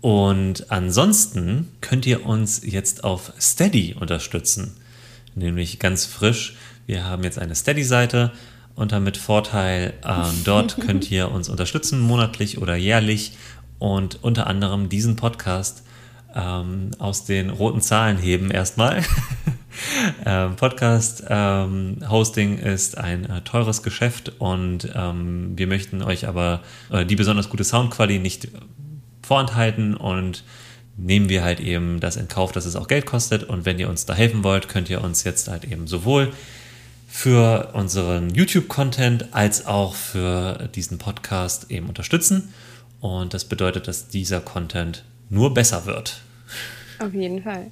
Und ansonsten könnt ihr uns jetzt auf Steady unterstützen. Nämlich ganz frisch. Wir haben jetzt eine Steady-Seite unter mit Vorteil. Ähm, dort könnt ihr uns unterstützen, monatlich oder jährlich. Und unter anderem diesen Podcast ähm, aus den roten Zahlen heben erstmal. ähm, Podcast-Hosting ähm, ist ein äh, teures Geschäft und ähm, wir möchten euch aber äh, die besonders gute Soundqualität nicht vorenthalten und nehmen wir halt eben das in Kauf, dass es auch Geld kostet. Und wenn ihr uns da helfen wollt, könnt ihr uns jetzt halt eben sowohl für unseren YouTube-Content als auch für diesen Podcast eben unterstützen. Und das bedeutet, dass dieser Content nur besser wird. Auf jeden Fall.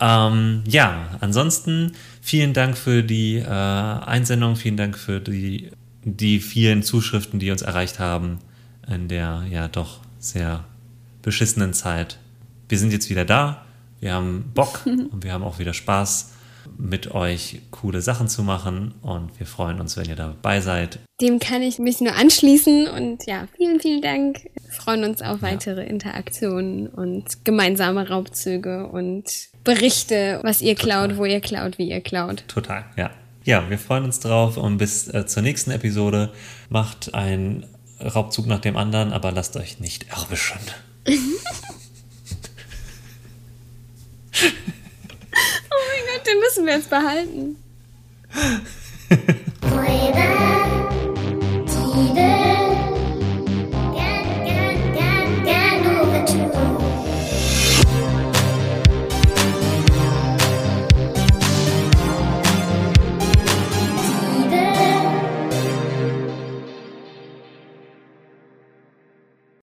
Ähm, ja, ansonsten vielen Dank für die äh, Einsendung, vielen Dank für die, die vielen Zuschriften, die uns erreicht haben in der ja doch sehr beschissenen Zeit. Wir sind jetzt wieder da, wir haben Bock und wir haben auch wieder Spaß mit euch coole Sachen zu machen und wir freuen uns, wenn ihr dabei seid. Dem kann ich mich nur anschließen und ja, vielen, vielen Dank. Wir freuen uns auf weitere ja. Interaktionen und gemeinsame Raubzüge und Berichte, was ihr Total. klaut, wo ihr klaut, wie ihr klaut. Total, ja. Ja, wir freuen uns drauf und bis äh, zur nächsten Episode. Macht einen Raubzug nach dem anderen, aber lasst euch nicht erwischen. Oh mein Gott, den müssen wir jetzt behalten.